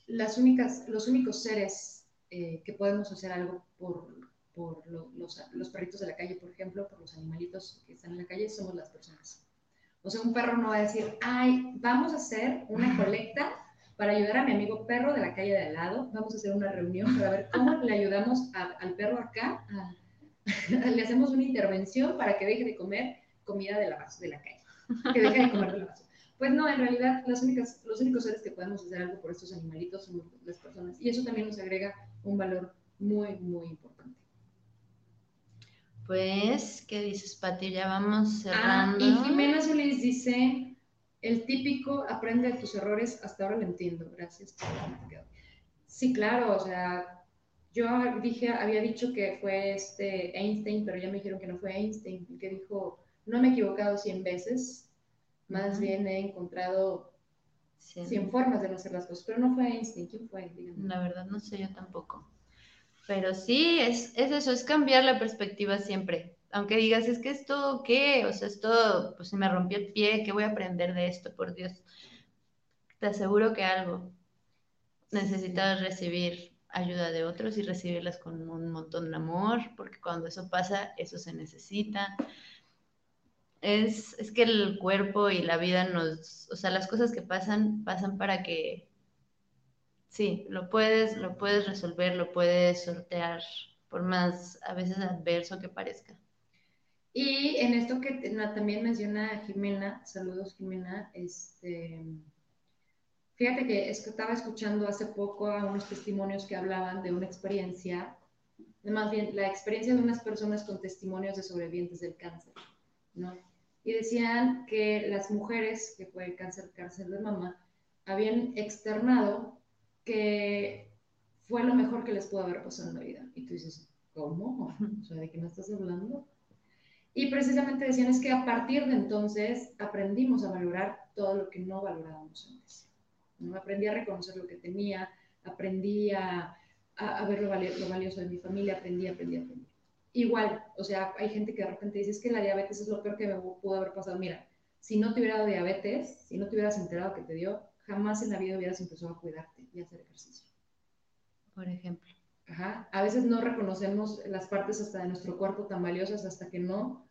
las únicas, los únicos seres eh, que podemos hacer algo por, por los, los, perritos de la calle, por ejemplo, por los animalitos que están en la calle, somos las personas. O sea, un perro no va a decir, ay, vamos a hacer una colecta para ayudar a mi amigo perro de la calle de al lado, vamos a hacer una reunión para ver cómo le ayudamos al perro acá a le hacemos una intervención para que deje de comer comida de la, de la calle, que deje de comer de la basura. Pues no, en realidad las únicas, los únicos seres que podemos hacer algo por estos animalitos son las personas. Y eso también nos agrega un valor muy, muy importante. Pues, ¿qué dices, Pati? Ya vamos ah, cerrando. y Jimena Solís dice, el típico aprende de tus errores, hasta ahora lo entiendo, gracias. Sí, claro, o sea, yo dije, había dicho que fue este Einstein, pero ya me dijeron que no fue Einstein, que dijo, no me he equivocado 100 veces, más bien he encontrado 100 formas de no hacer las cosas, pero no fue Einstein, ¿quién fue? La verdad no sé yo tampoco. Pero sí, es, es eso, es cambiar la perspectiva siempre. Aunque digas, es que esto, ¿qué? O sea, esto, pues se me rompió el pie, ¿qué voy a aprender de esto? Por Dios. Te aseguro que algo necesitas recibir ayuda de otros y recibirlas con un montón de amor, porque cuando eso pasa, eso se necesita. Es, es, que el cuerpo y la vida nos, o sea, las cosas que pasan, pasan para que, sí, lo puedes, lo puedes resolver, lo puedes sortear, por más a veces adverso que parezca. Y en esto que también menciona Jimena, saludos Jimena, este, Fíjate que estaba escuchando hace poco a unos testimonios que hablaban de una experiencia, más bien la experiencia de unas personas con testimonios de sobrevivientes del cáncer, ¿no? Y decían que las mujeres, que fue cáncer, cáncer de mama, habían externado que fue lo mejor que les pudo haber pasado en la vida. Y tú dices, ¿cómo? O sea, ¿de qué me estás hablando? Y precisamente decían es que a partir de entonces aprendimos a valorar todo lo que no valorábamos antes. Aprendí a reconocer lo que tenía, aprendí a, a, ver lo, valioso de mi familia, aprendí, aprendí, aprendí. Igual, o sea, hay gente que de repente dice, es que la diabetes es lo peor que me pudo haber pasado. Mira, si no te hubiera dado diabetes, si no te hubieras enterado que te dio, jamás en la vida hubieras empezado a cuidarte y a hacer ejercicio. Por ejemplo. Ajá. A veces no reconocemos las partes hasta de nuestro cuerpo tan valiosas hasta que no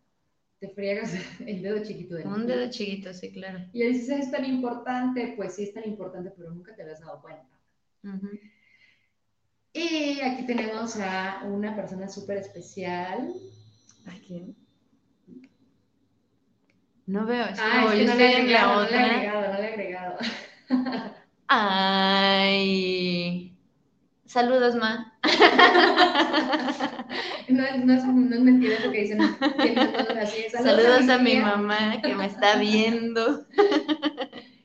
te friegas el dedo chiquito de Un dedo chiquito, sí, claro. Y dices, es tan importante, pues sí es tan importante, pero nunca te habías dado cuenta. Y aquí tenemos a una persona súper especial. ¿A quién? No veo, es ah, es que no, le agregado, no le he agregado, no le he agregado. Ay. Saludos, Ma. No, es, no, es, no es mentira lo que dicen. Así. Saludos, Saludos a, mi, mamá que me está viendo.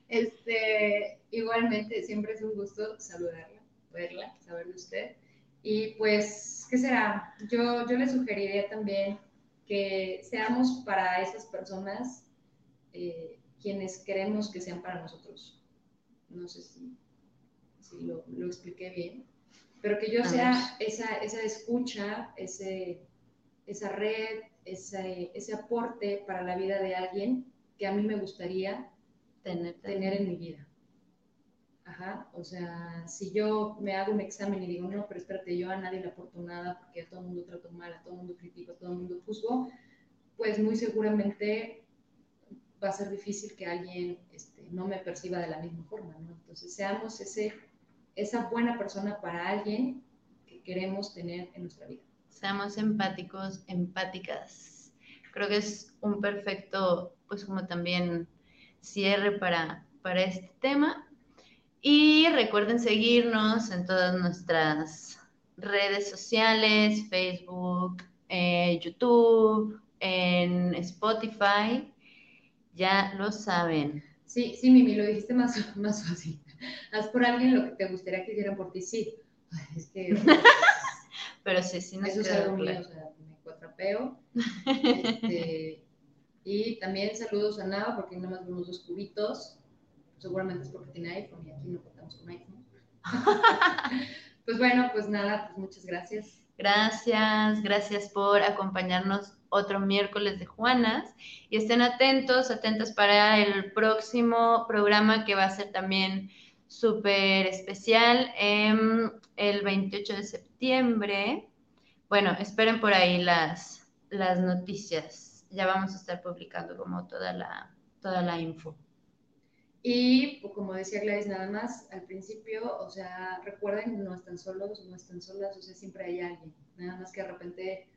Este, igualmente, siempre es un gusto saludarla, verla, saber de usted. Y pues, ¿qué será? Yo, yo le sugeriría también que seamos para esas personas eh, quienes queremos que sean para nosotros. No sé si, lo, expliqué bien, pero que yo sea esa, esa escucha, ese, esa red, ese, ese aporte para la vida de alguien que a mí me gustaría tener, tener en mi vida. Ajá, o sea, si yo me hago un examen y digo, no, pero espérate, yo a nadie le aporto nada porque a todo el mundo trato mal, a todo el mundo critico, a todo el mundo juzgo, pues muy seguramente va a ser difícil que alguien este, no me perciba de la misma forma, ¿no? Entonces, seamos ese, esa buena persona para alguien que queremos tener en nuestra vida. Seamos empáticos, empáticas. Creo que es un perfecto, pues como también cierre para, para este tema. Y recuerden seguirnos en todas nuestras redes sociales, Facebook, eh, YouTube, en Spotify ya lo saben. Sí, sí, Mimi, lo dijiste más, más fácil. Haz por alguien lo que te gustaría que hicieran por ti, sí. es que... Pero sí, sí Eso es algo mío, o sea, me cuatrapeo. Este, y también saludos a Nava, porque nada más vemos dos cubitos. Seguramente es porque tiene iPhone y aquí no contamos con iPhone. pues bueno, pues nada, pues muchas gracias. Gracias, gracias por acompañarnos otro miércoles de Juanas y estén atentos, atentas para el próximo programa que va a ser también súper especial el 28 de septiembre. Bueno, esperen por ahí las, las noticias. Ya vamos a estar publicando como toda la, toda la info. Y pues, como decía Gladys, nada más al principio, o sea, recuerden, no están solos, no están solas, o sea, siempre hay alguien. Nada más que de repente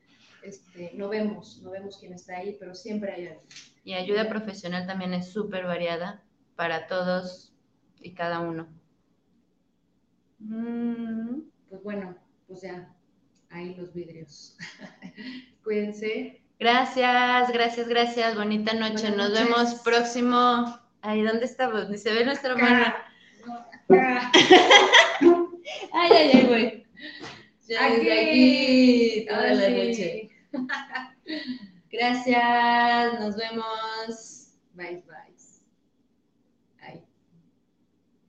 este, no vemos, no vemos quién está ahí, pero siempre hay alguien. Y ayuda profesional también es súper variada para todos y cada uno. Mm. Pues bueno, pues ya, ahí los vidrios. Cuídense. Gracias, gracias, gracias. Bonita noche. Nos vemos próximo. Ahí, ¿dónde estamos? Ni se ve nuestra mano. ay, ay, ay, güey. aquí, aquí toda la noche. Gracias, nos vemos. Bye.